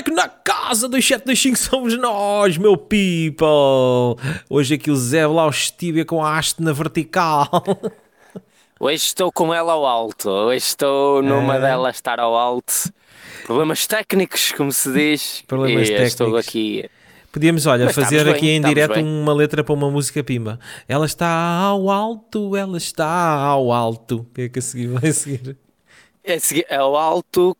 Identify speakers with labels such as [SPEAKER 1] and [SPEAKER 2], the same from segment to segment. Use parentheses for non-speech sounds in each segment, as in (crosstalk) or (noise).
[SPEAKER 1] Like na casa 2725 somos nós, meu people. Hoje aqui o Zé lá Estíbia com a haste na vertical. (laughs)
[SPEAKER 2] Hoje estou com ela ao alto. Hoje estou numa
[SPEAKER 1] É.
[SPEAKER 2] delas estar ao alto. Problemas técnicos, como se diz.
[SPEAKER 1] Problemas
[SPEAKER 2] e Estou
[SPEAKER 1] técnicos.
[SPEAKER 2] aqui.
[SPEAKER 1] Podíamos, olha,
[SPEAKER 2] Mas
[SPEAKER 1] fazer aqui
[SPEAKER 2] bem,
[SPEAKER 1] em direto
[SPEAKER 2] bem.
[SPEAKER 1] uma letra para uma música pimba. Ela está ao alto, ela está ao alto. O que é que a seguir vai seguir?
[SPEAKER 2] É segui- ao alto.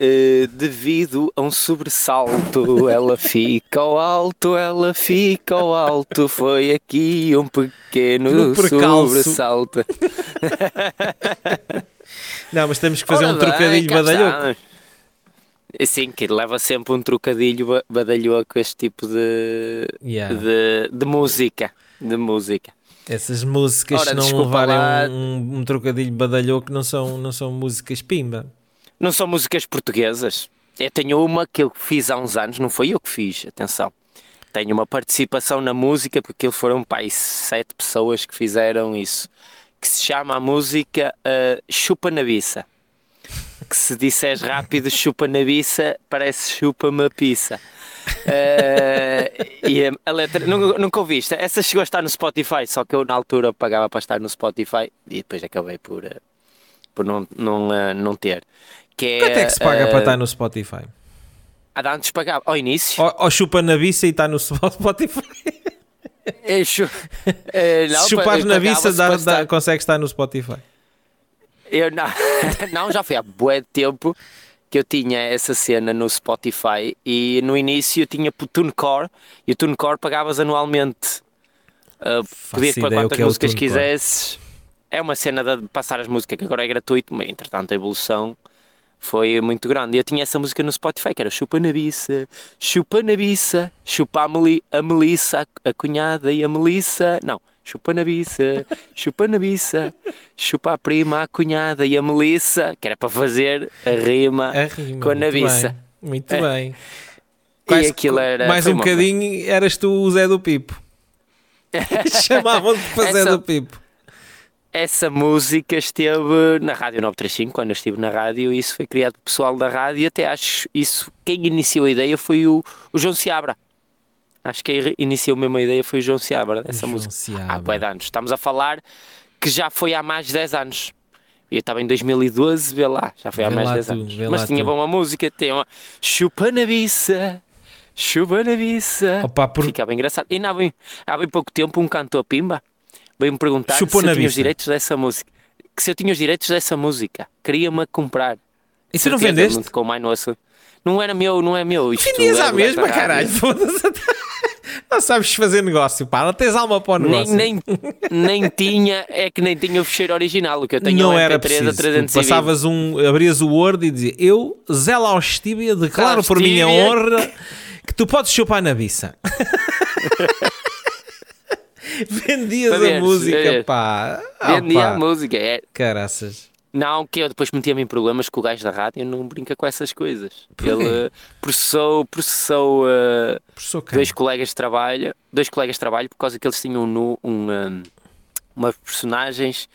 [SPEAKER 2] Eh, devido a um sobressalto, ela fica ao alto, ela fica ao alto. Foi aqui um pequeno sobressalto. (laughs)
[SPEAKER 1] Não, mas temos que fazer
[SPEAKER 2] Ora
[SPEAKER 1] um
[SPEAKER 2] bem,
[SPEAKER 1] trocadilho badalhoco.
[SPEAKER 2] Sim, que leva sempre um trocadilho ba- badalhoco este tipo de,
[SPEAKER 1] Yeah.
[SPEAKER 2] de, de música. De música.
[SPEAKER 1] Essas músicas,
[SPEAKER 2] Ora,
[SPEAKER 1] se não levarem
[SPEAKER 2] lá.
[SPEAKER 1] um, um trocadilho badalhoco, não são, não são músicas pimba.
[SPEAKER 2] Não são músicas portuguesas. Eu tenho uma que eu fiz há uns anos, não foi eu que fiz, atenção. Tenho uma participação na música, porque aquilo foram pai, sete pessoas que fizeram isso. Que se chama a música uh, Chupa na Biça. Que se disseres rápido (laughs) chupa na biça, parece chupa-me a pizza. Uh, e a, letra, nunca, nunca ouviste? Essa chegou a estar no Spotify, só que eu na altura pagava para estar no Spotify e depois acabei por, uh, por não, não, não ter. Que é,
[SPEAKER 1] Quanto é que se paga
[SPEAKER 2] uh,
[SPEAKER 1] para estar no Spotify?
[SPEAKER 2] Ah, antes pagava, ao início.
[SPEAKER 1] Ou, ou chupa na biça e está no (laughs) Spotify.
[SPEAKER 2] Eu chu- eh, não,
[SPEAKER 1] Se chupares
[SPEAKER 2] pa-
[SPEAKER 1] na biça, dá,
[SPEAKER 2] estar-
[SPEAKER 1] consegues estar no Spotify.
[SPEAKER 2] Eu não, (laughs) não, já foi há bué de tempo que eu tinha essa cena no Spotify e no início eu tinha o TuneCore e o TuneCore pagavas anualmente. Uh, podias
[SPEAKER 1] o
[SPEAKER 2] quantas
[SPEAKER 1] é
[SPEAKER 2] músicas
[SPEAKER 1] TuneCore.
[SPEAKER 2] quisesses. É uma cena de passar as músicas que agora é gratuito, mas entretanto a evolução foi muito grande. E eu tinha essa música no Spotify que era Chupa na Biça, Chupa na Biça, Chupa a, Meli, a Melissa, a cunhada e a Melissa. Não, Chupa na Biça, Chupa na Biça, Chupa a prima, a cunhada e a Melissa, que era para fazer a rima,
[SPEAKER 1] A rima,
[SPEAKER 2] com a nabiça.
[SPEAKER 1] bem, Muito
[SPEAKER 2] É.
[SPEAKER 1] bem.
[SPEAKER 2] E
[SPEAKER 1] Quase-
[SPEAKER 2] aquilo era.
[SPEAKER 1] mais um bocadinho, eras tu o Zé do Pipo. (laughs) Chamavam-te para Zé do Pipo.
[SPEAKER 2] Essa música esteve na Rádio 935, quando eu estive na rádio, e isso foi criado pelo pessoal da rádio, e até acho isso, quem iniciou a ideia foi o, o João Seabra. Acho que quem iniciou mesmo a ideia foi o João Seabra, dessa
[SPEAKER 1] João
[SPEAKER 2] música.
[SPEAKER 1] Seabra.
[SPEAKER 2] Há bué de anos. Estamos a falar que já foi há mais de 10 anos. Eu estava em 2012, vê lá, já foi há
[SPEAKER 1] Vê
[SPEAKER 2] mais de 10
[SPEAKER 1] tu,
[SPEAKER 2] anos. Mas tinha
[SPEAKER 1] tu.
[SPEAKER 2] boa música, tem uma Chupa na biça, chupa na biça.
[SPEAKER 1] Opa, por-
[SPEAKER 2] Ficava engraçado. E ainda há bem, há bem pouco tempo um cantor Pimba veio-me perguntar
[SPEAKER 1] Chupou
[SPEAKER 2] se eu tinha os
[SPEAKER 1] biça.
[SPEAKER 2] direitos dessa música. Que se eu tinha os direitos dessa música, queria-me comprar.
[SPEAKER 1] E tu não vendeste?
[SPEAKER 2] Não, não era meu, não é meu. Isto
[SPEAKER 1] Vendias
[SPEAKER 2] é
[SPEAKER 1] à mesma, caralho. (laughs) Não sabes fazer negócio, pá. Não tens alma para o
[SPEAKER 2] Nem,
[SPEAKER 1] negócio.
[SPEAKER 2] nem, nem tinha, é que nem tinha o fecheiro original. O que eu tenho
[SPEAKER 1] não
[SPEAKER 2] é
[SPEAKER 1] era
[SPEAKER 2] MP3
[SPEAKER 1] preciso.
[SPEAKER 2] a
[SPEAKER 1] Tu
[SPEAKER 2] 320.
[SPEAKER 1] passavas um, abrias o Word e dizia eu, Zé Laustíbia, declaro por minha
[SPEAKER 2] Laustíbia.
[SPEAKER 1] honra que tu podes chupar na biça. (laughs) (laughs) Vendias a música,
[SPEAKER 2] é.
[SPEAKER 1] pá. Ah,
[SPEAKER 2] Vendia
[SPEAKER 1] pá.
[SPEAKER 2] a música. É,
[SPEAKER 1] Caraças.
[SPEAKER 2] Não, que eu depois metia-me em problemas com o gajo da rádio não brinca com essas coisas. Ele eh, processou, processou eh,
[SPEAKER 1] Professor quem?
[SPEAKER 2] dois colegas de trabalho, dois colegas de trabalho, por causa que eles tinham no, um, um, umas personagens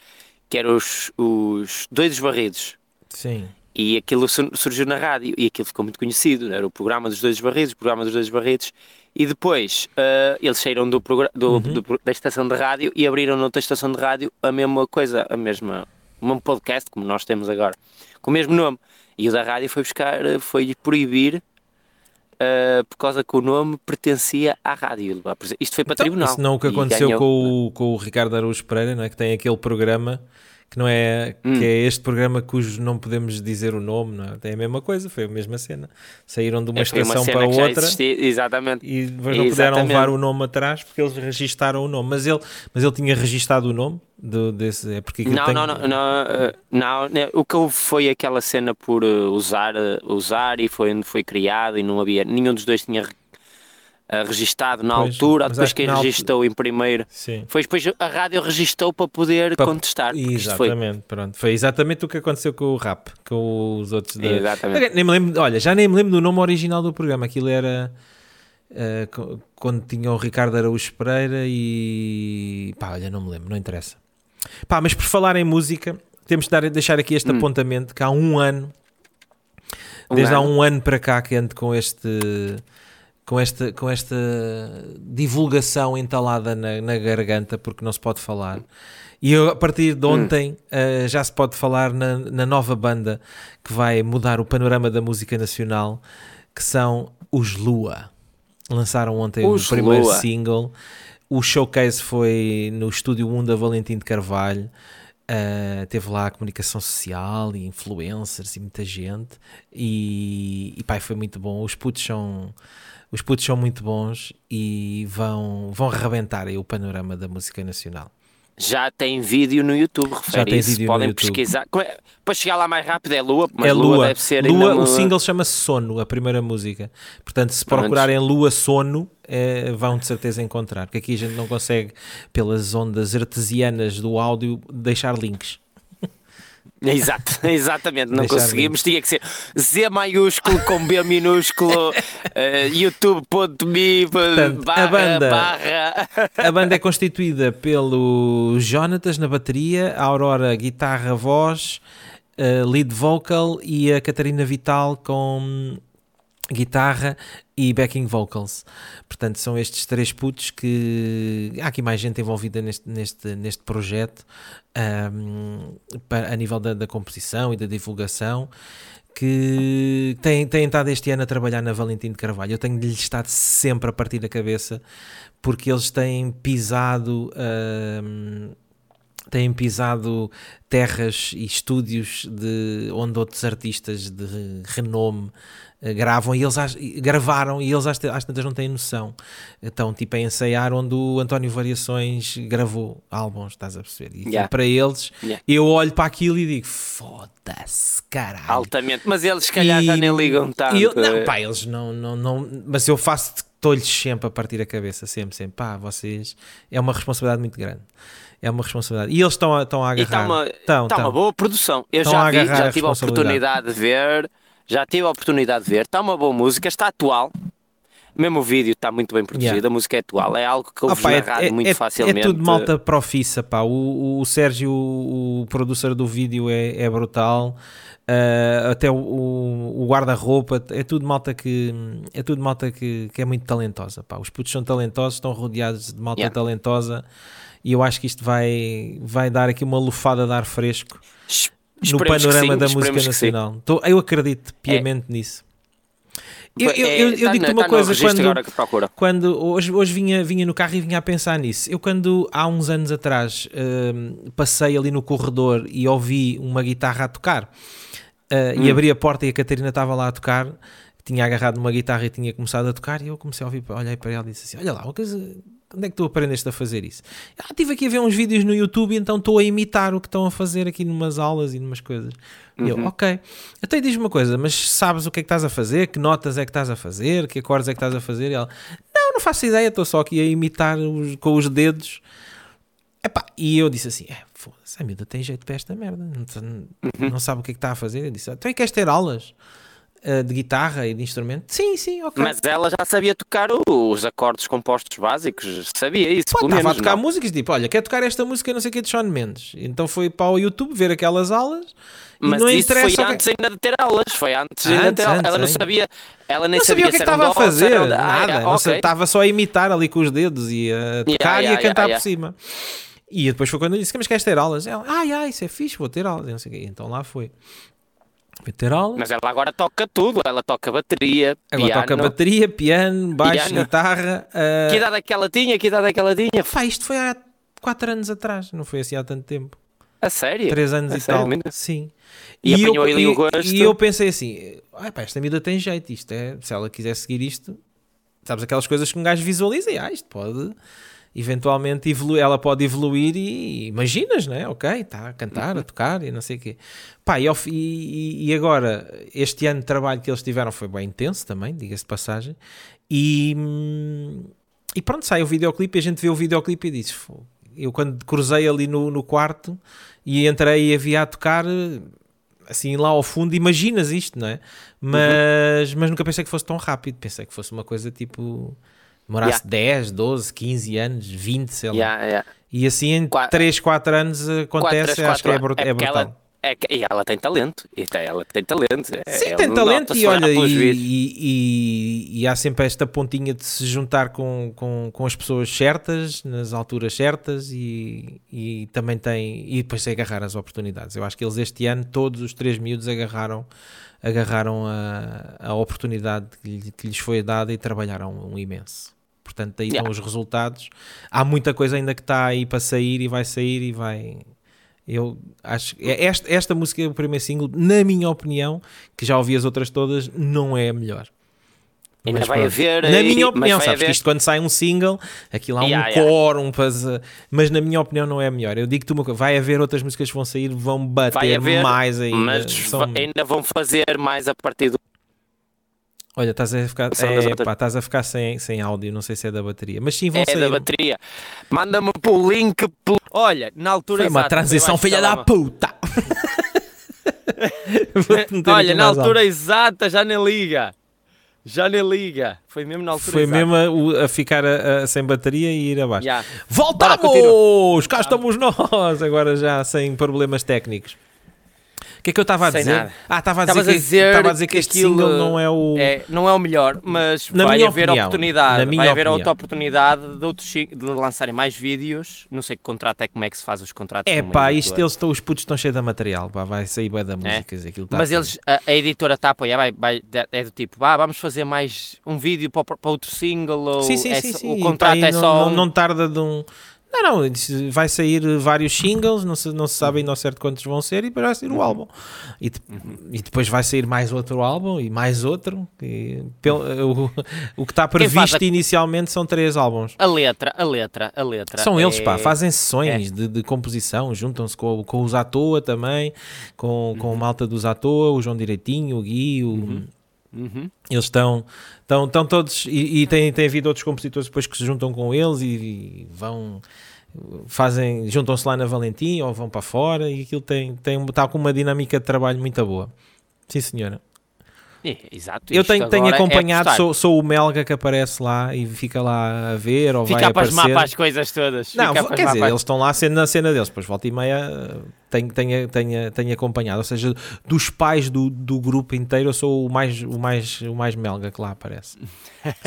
[SPEAKER 2] que eram os, os doidos barridos.
[SPEAKER 1] Sim.
[SPEAKER 2] E aquilo sur- surgiu na rádio e aquilo ficou muito conhecido. Era o programa dos dois barridos, o programa dos dois barridos. E depois eh, eles saíram do, do- do- da estação de rádio e abriram noutra estação de rádio a mesma coisa, a mesma, o mesmo podcast, como nós temos agora, com o mesmo nome. E o da rádio foi buscar, eh, foi proibir eh, por causa que o nome pertencia à rádio. Isto foi para
[SPEAKER 1] Então,
[SPEAKER 2] tribunal.
[SPEAKER 1] Isso não é o que aconteceu
[SPEAKER 2] ganhou.
[SPEAKER 1] com o, com o Ricardo Araújo Pereira, não é? Que tem aquele programa que não é
[SPEAKER 2] Hum.
[SPEAKER 1] que é este programa cujo não podemos dizer o nome, não é? Tem a mesma coisa, foi a mesma cena. Saíram de uma
[SPEAKER 2] É,
[SPEAKER 1] estação
[SPEAKER 2] cena
[SPEAKER 1] para outra
[SPEAKER 2] existia, exatamente.
[SPEAKER 1] e não puderam
[SPEAKER 2] Exatamente.
[SPEAKER 1] levar o nome atrás porque eles registaram o nome. Mas ele, mas ele tinha registado o nome do, desse. É porque
[SPEAKER 2] Não, não, não, não, eh, não, né, o que houve foi aquela cena por eh, usar, eh, usar e foi onde foi criado e não havia, nenhum dos dois tinha eh, registado na
[SPEAKER 1] Pois,
[SPEAKER 2] altura, depois quem
[SPEAKER 1] altura-
[SPEAKER 2] registou em primeiro,
[SPEAKER 1] Sim.
[SPEAKER 2] foi depois a rádio registou para poder
[SPEAKER 1] Pa-
[SPEAKER 2] contestar, isto foi,
[SPEAKER 1] Exatamente, pronto. Foi exatamente o que aconteceu com o rap, com os outros. Da...
[SPEAKER 2] Exatamente.
[SPEAKER 1] Nem me lembro, olha, já nem me lembro do nome original do programa. Aquilo era co- quando tinha o Ricardo Araújo Pereira e pá, olha, não me lembro, não interessa. Pá, mas por falar em música, temos de dar, deixar aqui este
[SPEAKER 2] Hum.
[SPEAKER 1] apontamento que há um ano
[SPEAKER 2] Um
[SPEAKER 1] desde há
[SPEAKER 2] ano.
[SPEAKER 1] um ano para cá que ando com este com esta, com esta divulgação entalada na, na garganta porque não se pode falar. E eu, a partir de ontem eh, já se pode falar na, na nova banda que vai mudar o panorama da música nacional, que são os Lua. Lançaram ontem
[SPEAKER 2] Os
[SPEAKER 1] o primeiro
[SPEAKER 2] Lua.
[SPEAKER 1] single. O showcase foi no estúdio 1 da Valentim de Carvalho. Uh, teve lá a comunicação social e influencers e muita gente e, e pai foi muito bom os putos são os putos são muito bons e vão vão arrebentar aí o panorama da música nacional
[SPEAKER 2] Já tem vídeo no YouTube, refere
[SPEAKER 1] tem
[SPEAKER 2] isso.
[SPEAKER 1] vídeo no
[SPEAKER 2] Podem
[SPEAKER 1] YouTube.
[SPEAKER 2] pesquisar. É- Para chegar lá mais rápido é Lua, mas
[SPEAKER 1] é
[SPEAKER 2] Lua,
[SPEAKER 1] Lua,
[SPEAKER 2] deve ser
[SPEAKER 1] Lua o single chama-se Sono a primeira música portanto se procurarem Lua Sono eh, vão de certeza encontrar porque aqui a gente não consegue pelas ondas artesianas do áudio deixar links (laughs)
[SPEAKER 2] Exato, exatamente, não
[SPEAKER 1] Deixar
[SPEAKER 2] conseguimos. Tinha que ser Z maiúsculo com B minúsculo, (laughs) eh, youtube.me
[SPEAKER 1] Portanto, a
[SPEAKER 2] barra,
[SPEAKER 1] banda-
[SPEAKER 2] barra.
[SPEAKER 1] A banda é constituída pelo Jonatas na bateria, a Aurora guitarra, voz, eh, lead vocal e a Catarina Vital com guitarra e backing vocals. Portanto, são estes três putos que há aqui mais gente envolvida neste, neste, neste projeto ahm, para- a nível da, da composição e da divulgação que têm, têm estado este ano a trabalhar na Valentim de Carvalho. Eu tenho-lhe estado sempre a partir da cabeça porque eles têm pisado têm pisado terras e estúdios de onde outros artistas de renome eh, gravam e eles gravaram e eles às, às tantas não têm noção. Estão tipo a ensaiar onde o António Variações gravou álbuns, estás a perceber? E
[SPEAKER 2] Yeah.
[SPEAKER 1] para eles,
[SPEAKER 2] Yeah.
[SPEAKER 1] eu olho para aquilo e digo: foda-se, caralho.
[SPEAKER 2] Altamente, mas eles se calhar já
[SPEAKER 1] E-
[SPEAKER 2] nem ligam tanto.
[SPEAKER 1] eu- não, pá, eles não, não, não, mas eu faço, estou-lhes sempre a partir da cabeça, sempre, sempre, pá, vocês, é uma responsabilidade muito grande, é uma responsabilidade, e eles estão a, estão a
[SPEAKER 2] está
[SPEAKER 1] agarrar,
[SPEAKER 2] uma,
[SPEAKER 1] estão,
[SPEAKER 2] tá uma
[SPEAKER 1] estão.
[SPEAKER 2] boa produção. Eu
[SPEAKER 1] Estão
[SPEAKER 2] já vi, já
[SPEAKER 1] a
[SPEAKER 2] tive a oportunidade de ver, já tive a oportunidade de ver. Está uma boa música, está atual. Mesmo o vídeo está muito bem produzido,
[SPEAKER 1] Yeah.
[SPEAKER 2] a música é atual, é algo que
[SPEAKER 1] pá,
[SPEAKER 2] na
[SPEAKER 1] é,
[SPEAKER 2] rádio
[SPEAKER 1] é-
[SPEAKER 2] muito
[SPEAKER 1] é-
[SPEAKER 2] facilmente.
[SPEAKER 1] é tudo malta profissa, pá. O, o- o Sérgio, o, o producer do vídeo, é, é brutal. Ah, até o, o- o guarda-roupa, é tudo malta que é tudo malta que, que é muito talentosa. Pá. Os putos são talentosos, estão rodeados de malta
[SPEAKER 2] Yeah.
[SPEAKER 1] talentosa e eu acho que isto vai, vai dar aqui uma lufada de ar fresco
[SPEAKER 2] Es-
[SPEAKER 1] no
[SPEAKER 2] esperemos que
[SPEAKER 1] panorama
[SPEAKER 2] sim,
[SPEAKER 1] da música nacional. Tô- eu acredito piamente nisso. Eu, eu,
[SPEAKER 2] É,
[SPEAKER 1] eu, eu
[SPEAKER 2] tá
[SPEAKER 1] digo-te uma
[SPEAKER 2] tá no
[SPEAKER 1] coisa, quando, quando hoje, hoje vinha, vinha no carro e vinha a pensar nisso. Eu, quando há uns anos atrás hum, passei ali no corredor e ouvi uma guitarra a tocar uh, e
[SPEAKER 2] Hum.
[SPEAKER 1] abri a porta e a Catarina estava lá a tocar, tinha agarrado uma guitarra e tinha começado a tocar, e eu comecei a ouvir, olhei para ela e disse assim: Olha lá, uma coisa. Onde é que tu aprendeste a fazer isso? Ah, estive aqui a ver uns vídeos no YouTube, então estou a imitar o que estão a fazer aqui numas aulas e numas coisas. E eu,
[SPEAKER 2] Uhum.
[SPEAKER 1] ok. Então diz-me uma coisa, mas sabes o que é que estás a fazer? Que notas é que estás a fazer? Que acordes é que estás a fazer? E ela, não, não faço ideia, estou só aqui a imitar os- com os dedos. Epá, e eu disse assim: é, foda-se, a miúda tem jeito para esta merda, não, sa-
[SPEAKER 2] Uhum.
[SPEAKER 1] não sabe o que é que está a fazer. Eu disse: então e queres ter aulas ah, de guitarra e de instrumento? Sim, sim, ok.
[SPEAKER 2] Mas ela já sabia tocar os acordes compostos básicos, sabia isso,
[SPEAKER 1] Pô, estava a tocar
[SPEAKER 2] não.
[SPEAKER 1] músicas, tipo, olha, quer tocar esta música não sei o que de Sean Mendes. Então foi para o YouTube ver aquelas aulas e
[SPEAKER 2] Mas
[SPEAKER 1] não
[SPEAKER 2] isso foi
[SPEAKER 1] interessa o que-
[SPEAKER 2] antes ainda de ter aulas, foi antes, ainda de
[SPEAKER 1] Antes,
[SPEAKER 2] ter aulas.
[SPEAKER 1] antes,
[SPEAKER 2] Ela não
[SPEAKER 1] antes.
[SPEAKER 2] sabia, ela nem
[SPEAKER 1] não sabia o que é que estava a fazer,
[SPEAKER 2] um- Ah,
[SPEAKER 1] nada,
[SPEAKER 2] ah,
[SPEAKER 1] não sei,
[SPEAKER 2] ok.
[SPEAKER 1] estava só a imitar ali com os dedos e a tocar e
[SPEAKER 2] yeah,
[SPEAKER 1] a cantar
[SPEAKER 2] yeah,
[SPEAKER 1] por cima. E depois foi quando eu disse: Mas queres ter aulas? Ela, ai, ai, isso é fixe, vou ter aulas. E não sei o quê. Então lá foi. Foi ter aulas.
[SPEAKER 2] Mas ela agora toca tudo, ela toca bateria,
[SPEAKER 1] Agora
[SPEAKER 2] piano.
[SPEAKER 1] toca bateria, piano, baixo,
[SPEAKER 2] Piano.
[SPEAKER 1] guitarra. ah,
[SPEAKER 2] Que idade é que ela tinha? Que idade é que ela tinha?
[SPEAKER 1] Pá, isto foi há 4 anos atrás, não foi assim há tanto tempo.
[SPEAKER 2] A sério?
[SPEAKER 1] 3 anos
[SPEAKER 2] A
[SPEAKER 1] e
[SPEAKER 2] sério,
[SPEAKER 1] tal. Sim.
[SPEAKER 2] E apanhou
[SPEAKER 1] eu, e-? E eu pensei assim: ai pá, esta miúda tem jeito. Isto é, se ela quiser seguir isto, sabes aquelas coisas que um gajo visualiza e ah, isto pode eventualmente ela pode evoluir e imaginas, né? Ok, está a cantar,
[SPEAKER 2] Uhum.
[SPEAKER 1] a tocar e não sei o quê. Pá, e, e- e agora, este ano de trabalho que eles tiveram foi bem intenso também, diga-se de passagem. E, e pronto, sai o videoclipe e a gente vê o videoclipe e diz. Eu quando cruzei ali no, no quarto e entrei e havia a tocar assim lá ao fundo, imaginas isto, não é? Mas, mas nunca pensei que fosse tão rápido, pensei que fosse uma coisa tipo demorasse 10, 12, 15 anos, 20, sei lá.
[SPEAKER 2] Yeah, yeah.
[SPEAKER 1] E assim em
[SPEAKER 2] Qua-
[SPEAKER 1] 3, 4 anos
[SPEAKER 2] Quatro,
[SPEAKER 1] acontece,
[SPEAKER 2] três,
[SPEAKER 1] acho que é, é
[SPEAKER 2] porque
[SPEAKER 1] brutal.
[SPEAKER 2] ela, É e ela tem talento. E ela tem talento.
[SPEAKER 1] Sim,
[SPEAKER 2] é,
[SPEAKER 1] tem talento e olha, e, e, e, e, há sempre esta pontinha de se juntar com, com, com as pessoas certas, nas alturas certas e, e também tem, e depois se agarrar as oportunidades. Eu acho que eles este ano, todos os três miúdos agarraram, agarraram a, a oportunidade que, que lhes foi dada e trabalharam um imenso. Portanto, daí yeah. estão os resultados. Há muita coisa ainda que está aí para sair e vai sair e vai, eu acho que é esta, esta música, o primeiro single, na minha opinião, que já ouvi as outras todas, não é a melhor.
[SPEAKER 2] Ainda mas, vai pronto. haver.
[SPEAKER 1] Na minha opinião, sabes haver... que isto quando sai um single, aquilo há um yeah, core, um puzzle, mas na minha opinião não é melhor. Eu digo-te uma coisa, vai haver outras músicas que vão sair, vão bater haver, mais ainda.
[SPEAKER 2] Mas São... ainda vão fazer mais a partir do
[SPEAKER 1] Olha, estás a ficar, é, pá, estás a ficar sem, sem áudio, não sei se é da bateria, mas sim vão
[SPEAKER 2] é
[SPEAKER 1] sair.
[SPEAKER 2] É da bateria. Manda-me o link. Olha, na altura
[SPEAKER 1] Foi uma transição filha da puta. (laughs)
[SPEAKER 2] Olha, na altura alto. exata já nem liga. Já nem liga. Foi mesmo na altura
[SPEAKER 1] Foi
[SPEAKER 2] exata.
[SPEAKER 1] mesmo a, a ficar a, a, sem bateria e ir abaixo. Yeah. Voltamos! Cá estamos nós, agora já sem problemas técnicos. O que é que eu estava a dizer? Nada. Ah, estava a dizer, que, a dizer, a dizer que, que este single não é o.
[SPEAKER 2] É, não é o melhor, mas na vai haver opinião, oportunidade. vai haver opinião. outra oportunidade de, outros, de lançarem mais vídeos. Não sei que contrato é, como é que se faz os contratos.
[SPEAKER 1] É pá, isto eles estão, os putos estão cheios de material. Pá, vai sair bem da é. música. É. Aquilo tá
[SPEAKER 2] mas eles, a, a, editora está a apoiar, vai, vai, é do tipo, ah, vamos fazer mais um vídeo para, para outro single. Ou
[SPEAKER 1] sim, sim,
[SPEAKER 2] é,
[SPEAKER 1] sim, sim.
[SPEAKER 2] O contrato
[SPEAKER 1] pá,
[SPEAKER 2] é só.
[SPEAKER 1] Não, não tarda de um não, não, vai sair vários singles, não se, não se sabe ainda ao certo quantos vão ser, e depois vai sair o álbum. E, e depois vai sair mais outro álbum e mais outro. E, pelo, o, o que está previsto a... inicialmente são três álbuns.
[SPEAKER 2] A letra, a letra, a letra.
[SPEAKER 1] São é... eles, pá, fazem sessões é. de, de, composição, juntam-se com, com os à toa também, com, uhum. com o malta dos à toa, o João Direitinho, o Gui, o. Uhum. Uhum. Eles estão, estão, estão todos e, e tem, tem havido outros compositores depois que se juntam com eles e, e vão fazem, juntam-se lá na Valentim ou vão para fora e aquilo tem, tem, está com uma dinâmica de trabalho muito boa. Sim, senhora.
[SPEAKER 2] É, exato.
[SPEAKER 1] Eu tenho, tenho é acompanhado, é sou, sou o Melga que aparece lá e fica lá a ver ou fica vai aparecer. Fica
[SPEAKER 2] para as coisas todas.
[SPEAKER 1] Não, quer dizer, eles estão lá na cena deles, depois volta e meia tenho, tenho, tenho, tenho acompanhado, ou seja, dos pais do, do grupo inteiro eu sou o mais, o, mais, o mais Melga que lá aparece.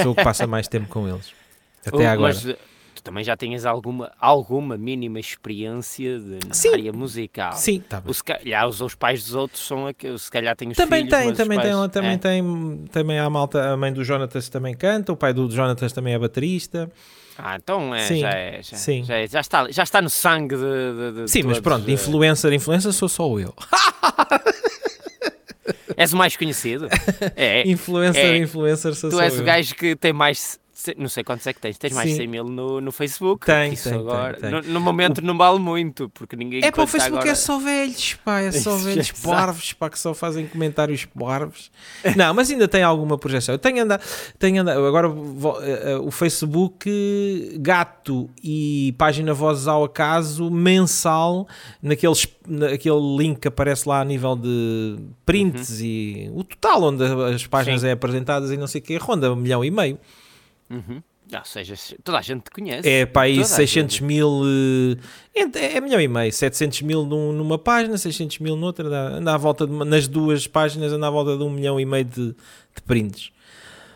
[SPEAKER 1] sou o que passa mais tempo com eles. (laughs) Até agora. Mas,
[SPEAKER 2] também já tinhas alguma, alguma mínima experiência de, na Sim. área musical.
[SPEAKER 1] Sim, tá bem.
[SPEAKER 2] O, se calhar os, os pais dos outros são aqueles, se calhar têm os
[SPEAKER 1] também
[SPEAKER 2] filhos,
[SPEAKER 1] tem, também
[SPEAKER 2] pais,
[SPEAKER 1] tem, também é. tem, também a malta, a mãe do Jonatas também canta, o pai do Jonatas também é baterista.
[SPEAKER 2] Ah, então é, sim, já, é, já, sim. Já, é, já, está, já está no sangue de, de, de
[SPEAKER 1] Sim,
[SPEAKER 2] todos,
[SPEAKER 1] mas pronto, influencer, influencer sou só eu. (laughs)
[SPEAKER 2] És o mais conhecido? (laughs)
[SPEAKER 1] É. influencer, é. influencer sou
[SPEAKER 2] tu
[SPEAKER 1] só
[SPEAKER 2] és
[SPEAKER 1] eu.
[SPEAKER 2] o gajo que tem mais não sei quantos é que tens, tens mais de 100 mil no, no Facebook.
[SPEAKER 1] Tem, Isso tem, agora, tem,
[SPEAKER 2] tem. No, no, momento o... não vale muito, porque ninguém
[SPEAKER 1] É para o Facebook agora... é só velhos, pá, é só (laughs) velhos parvos, pá, que só fazem comentários parvos. Não, mas ainda tem alguma projeção. Eu tenho andado, tenho andado agora eh, eh, o Facebook, gato e página Vozes ao Acaso, mensal, naqueles, naquele link que aparece lá a nível de prints uhum. e o total onde as páginas Sim. é apresentadas e não sei o que, ronda um milhão e meio.
[SPEAKER 2] Uhum. Ou seja, toda a gente te conhece.
[SPEAKER 1] É para aí 600 mil, é, é milhão e meio, 700 mil num, numa página, 600 mil noutra, anda à volta de, nas duas páginas, anda à volta de um milhão e meio de, de prints.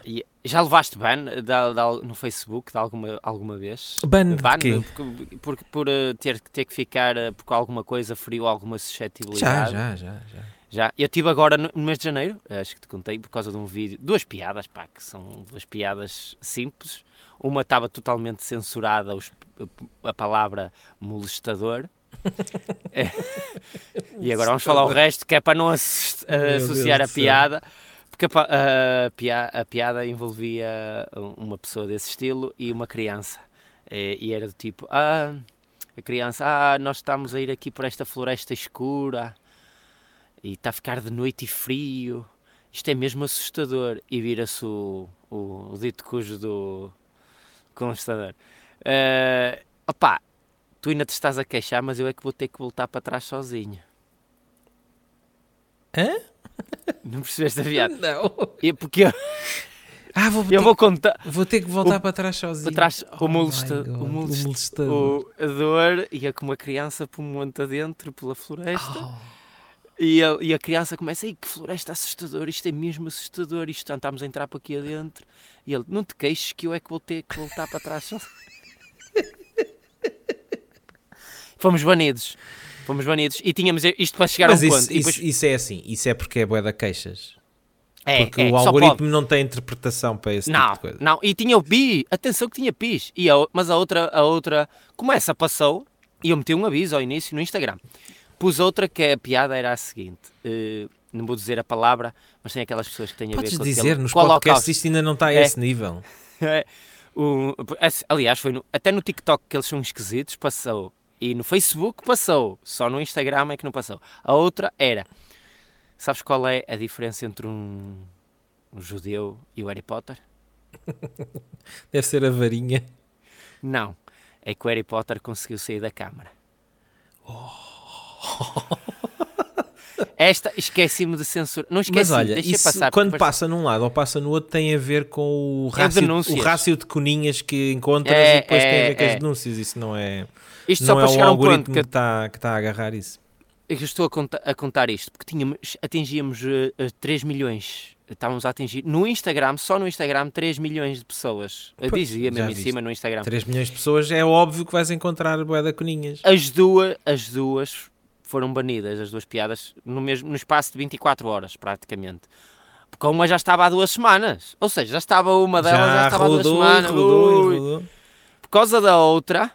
[SPEAKER 2] E já levaste ban de, de, no Facebook de alguma, alguma vez?
[SPEAKER 1] Ban, ban de
[SPEAKER 2] por, por, por, eh, ter, ter que ficar, eh, porque alguma coisa feriu alguma suscetibilidade?
[SPEAKER 1] Já, já, já, já.
[SPEAKER 2] Já, eu tive agora no, mês de janeiro, acho que te contei, por causa de um vídeo, duas piadas, pá, que são duas piadas simples. Uma estava totalmente censurada, os, a palavra molestador. (laughs) é. E agora vamos falar o resto, que é para não associar a piada, porque a, a, a, piada envolvia uma pessoa desse estilo e uma criança. E, e era do tipo, ah, a criança, ah, nós estamos a ir aqui por esta floresta escura e está a ficar de noite e frio. Isto é mesmo assustador. E vira-se o, o, o, dito cujo do constador. Uh, opá, tu ainda te estás a queixar, mas eu é que vou ter que voltar para trás sozinho.
[SPEAKER 1] Hã?
[SPEAKER 2] Não percebeste a piada? (laughs)
[SPEAKER 1] Não.
[SPEAKER 2] É porque eu...
[SPEAKER 1] Ah, vou
[SPEAKER 2] eu vou contar.
[SPEAKER 1] Vou ter que voltar o, para trás sozinho.
[SPEAKER 2] Para trás, oh o, molesta, o, molesta, o molestador. O, a dor ia com uma criança por um monte adentro, pela floresta. Oh E, ele, e a criança começa, Ei, que floresta assustadora, isto é mesmo assustador, isto estamos a entrar para aqui adentro. E ele, não te queixes que eu é que vou ter que voltar para trás. (laughs) Fomos banidos. Fomos banidos. E tínhamos isto para chegar
[SPEAKER 1] Mas
[SPEAKER 2] a um
[SPEAKER 1] isso,
[SPEAKER 2] ponto.
[SPEAKER 1] Isso,
[SPEAKER 2] depois-
[SPEAKER 1] isso é assim, isso é porque é bué da queixas.
[SPEAKER 2] é,
[SPEAKER 1] Porque
[SPEAKER 2] é,
[SPEAKER 1] o algoritmo não tem interpretação para esse
[SPEAKER 2] Não,
[SPEAKER 1] tipo de coisa.
[SPEAKER 2] não, e tinha o pi, atenção que tinha pis, e a mas a outra, a outra, como essa passou, e eu meti um aviso ao início no Instagram, pus outra que a piada era a seguinte, eh, não vou dizer a palavra, mas tem aquelas pessoas que têm a
[SPEAKER 1] Podes
[SPEAKER 2] ver com
[SPEAKER 1] dizer,
[SPEAKER 2] aquele,
[SPEAKER 1] nos
[SPEAKER 2] com o
[SPEAKER 1] podcasts isto ainda não está a
[SPEAKER 2] É.
[SPEAKER 1] esse nível. (laughs)
[SPEAKER 2] É, o- aliás, foi no- até no TikTok que eles são esquisitos, passou. E no Facebook passou. Só no Instagram é que não passou. A outra era. Sabes qual é a diferença entre um, um judeu e o Harry Potter? (laughs)
[SPEAKER 1] Deve ser a varinha.
[SPEAKER 2] Não. É que o Harry Potter conseguiu sair da câmara. (laughs) Esta, esqueci-me de censura. Não esqueci,
[SPEAKER 1] Mas olha, isso,
[SPEAKER 2] passar.
[SPEAKER 1] quando passa num lado ou passa no outro tem a ver com o
[SPEAKER 2] É
[SPEAKER 1] rácio,
[SPEAKER 2] denúncias.
[SPEAKER 1] o rácio de coninhas que encontras
[SPEAKER 2] É,
[SPEAKER 1] e depois tem a
[SPEAKER 2] é,
[SPEAKER 1] ver com as
[SPEAKER 2] é.
[SPEAKER 1] denúncias. Isso não é,
[SPEAKER 2] Isto só
[SPEAKER 1] não
[SPEAKER 2] para
[SPEAKER 1] é o
[SPEAKER 2] chegar um
[SPEAKER 1] algoritmo
[SPEAKER 2] que
[SPEAKER 1] que está que tá a agarrar isso.
[SPEAKER 2] É eu estou a, conta- a contar isto, porque tínhamos, atingíamos eh, eh, 3 milhões. Estávamos a atingir no Instagram, só no Instagram, 3 milhões de pessoas.
[SPEAKER 1] Pois,
[SPEAKER 2] dizia mesmo em cima no Instagram.
[SPEAKER 1] 3 milhões de pessoas é óbvio que vais encontrar bué da coninhas.
[SPEAKER 2] As duas, as duas foram banidas, as duas piadas, no, mesmo, no espaço de 24 horas, praticamente. Porque uma já estava há duas semanas. Ou seja, já estava uma delas, já, estava há duas
[SPEAKER 1] rodou,
[SPEAKER 2] semanas.
[SPEAKER 1] rodou, rodou.
[SPEAKER 2] Por causa da outra,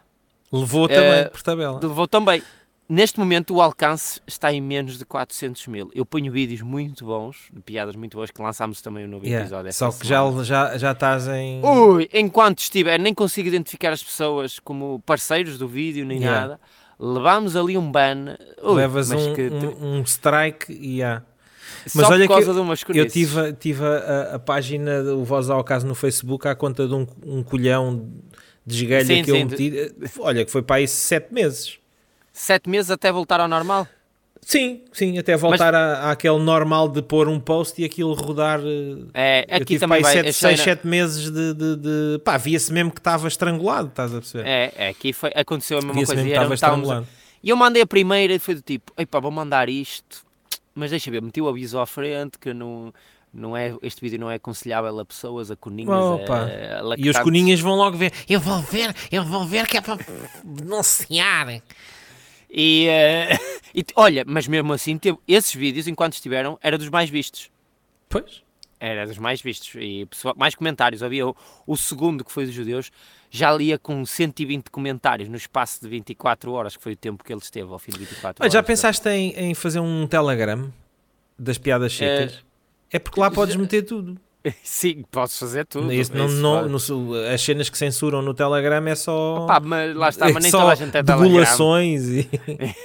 [SPEAKER 1] Levou
[SPEAKER 2] Eh,
[SPEAKER 1] também por tabela.
[SPEAKER 2] levou também. Neste momento o alcance está em menos de 400 mil. Eu ponho vídeos muito bons, de piadas muito boas, que lançámos também um novo
[SPEAKER 1] Yeah,
[SPEAKER 2] episódio.
[SPEAKER 1] Só que já, já, já estás em.
[SPEAKER 2] Ui, enquanto estiver, nem consigo identificar as pessoas como parceiros do vídeo, nem
[SPEAKER 1] Yeah.
[SPEAKER 2] nada. Levámos ali um ban. Ui,
[SPEAKER 1] Levas um,
[SPEAKER 2] que-
[SPEAKER 1] um, um strike e há.
[SPEAKER 2] só
[SPEAKER 1] mas olha
[SPEAKER 2] por
[SPEAKER 1] que Eu
[SPEAKER 2] curices.
[SPEAKER 1] tive, tive a, a página do Voz ao Caso no Facebook à conta de um, um colhão de esgalha
[SPEAKER 2] Sim,
[SPEAKER 1] que eu
[SPEAKER 2] sim,
[SPEAKER 1] meti. Olha, que foi para aí sete meses.
[SPEAKER 2] Sete meses até voltar ao normal.
[SPEAKER 1] Sim, sim, até voltar à àquele normal de pôr um post e aquilo rodar. eh,
[SPEAKER 2] É, aqui
[SPEAKER 1] tive
[SPEAKER 2] também
[SPEAKER 1] aí
[SPEAKER 2] vai.
[SPEAKER 1] sete,
[SPEAKER 2] achei
[SPEAKER 1] seis,
[SPEAKER 2] na-
[SPEAKER 1] sete meses de. de, de- Pá, via-se mesmo que estava estrangulado, estás a perceber?
[SPEAKER 2] É, é, aqui foi, aconteceu a mesma coisa.
[SPEAKER 1] mesmo
[SPEAKER 2] era- a-
[SPEAKER 1] estrangulado.
[SPEAKER 2] E eu mandei a primeira e foi do tipo, epá, vou mandar isto, mas deixa ver, meti o aviso à frente que não, não é, este vídeo não é aconselhável a pessoas, a coninhas,
[SPEAKER 1] Opa.
[SPEAKER 2] a, a
[SPEAKER 1] E os coninhas vão logo ver. Eu vou ver, eu vou ver que é para (laughs) denunciar.
[SPEAKER 2] E, eh, (laughs) e olha, mas mesmo assim, teve- esses vídeos, enquanto estiveram, era dos mais vistos.
[SPEAKER 1] Pois.
[SPEAKER 2] Era dos mais vistos. E pessoal, mais comentários. Havia o, o segundo, que foi dos judeus, já lia com 120 comentários no espaço de 24 horas, que foi o tempo que ele esteve ao fim de 24
[SPEAKER 1] Olha,
[SPEAKER 2] horas.
[SPEAKER 1] já pensaste em, em fazer um Telegram das piadas secas? É porque lá podes meter tudo. (laughs)
[SPEAKER 2] Sim, posso fazer tudo.
[SPEAKER 1] Isso não,
[SPEAKER 2] Isso
[SPEAKER 1] não- no- as cenas que censuram no Telegram é só.
[SPEAKER 2] Opa, mas lá está, mas nem toda a gente é
[SPEAKER 1] e. (laughs)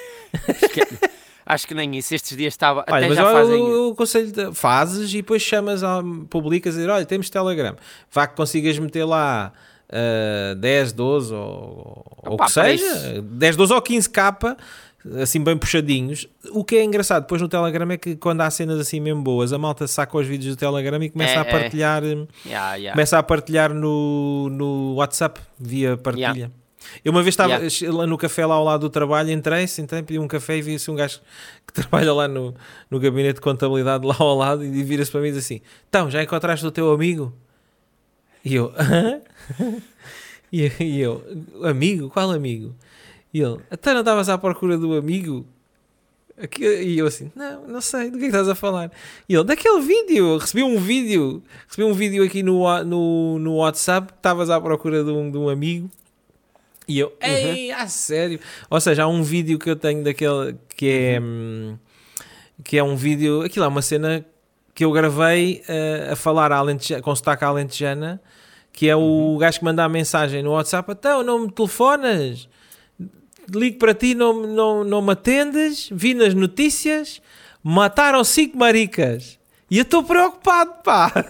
[SPEAKER 2] Acho que, nem isso. Estes dias estava.
[SPEAKER 1] Olha,
[SPEAKER 2] até
[SPEAKER 1] mas
[SPEAKER 2] já
[SPEAKER 1] eu,
[SPEAKER 2] fazem.
[SPEAKER 1] eu, eu aconselho fazes e depois chamas, a, publicas e dizer, olha, temos Telegram. Vá que consigas meter lá ah, 10, 12 ou, ou o que seja, 10, 12 ou 15 capa, assim bem puxadinhos. O que é engraçado depois no Telegram é que quando há cenas assim mesmo boas, a malta saca os vídeos do Telegram e começa
[SPEAKER 2] É,
[SPEAKER 1] a
[SPEAKER 2] é.
[SPEAKER 1] partilhar, hum,
[SPEAKER 2] Yeah, yeah.
[SPEAKER 1] começa a partilhar no, no WhatsApp via partilha.
[SPEAKER 2] Yeah.
[SPEAKER 1] Eu uma vez estava lá no café lá ao lado do trabalho, entrei, sentei, pedi um café e vi-se um gajo que (laughs) trabalha lá no, no gabinete de contabilidade lá ao lado e vira-se para mim e diz assim: Então, já encontraste o teu amigo? E eu, "Hã?" (laughs) e, eu- e eu, amigo? Qual amigo? E ele, até não estavas à procura do amigo? Aqui- E eu assim, não, não sei, do que é que estás a falar? E ele, daquele vídeo, recebi um vídeo, recebi um vídeo aqui no, no, no WhatsApp, que estavas à procura de um, de um amigo. E eu, ei, a sério? Ou seja, há um vídeo que eu tenho daquele que é, hum, que é um vídeo, aquilo é uma cena que eu gravei eh, a falar à Alenteja- com sotaque à alentejana, que é o gajo que manda a mensagem no WhatsApp, então não me telefonas, ligo para ti, não, não, não me atendes, vi nas notícias, mataram cinco maricas. E eu estou preocupado, pá. (laughs)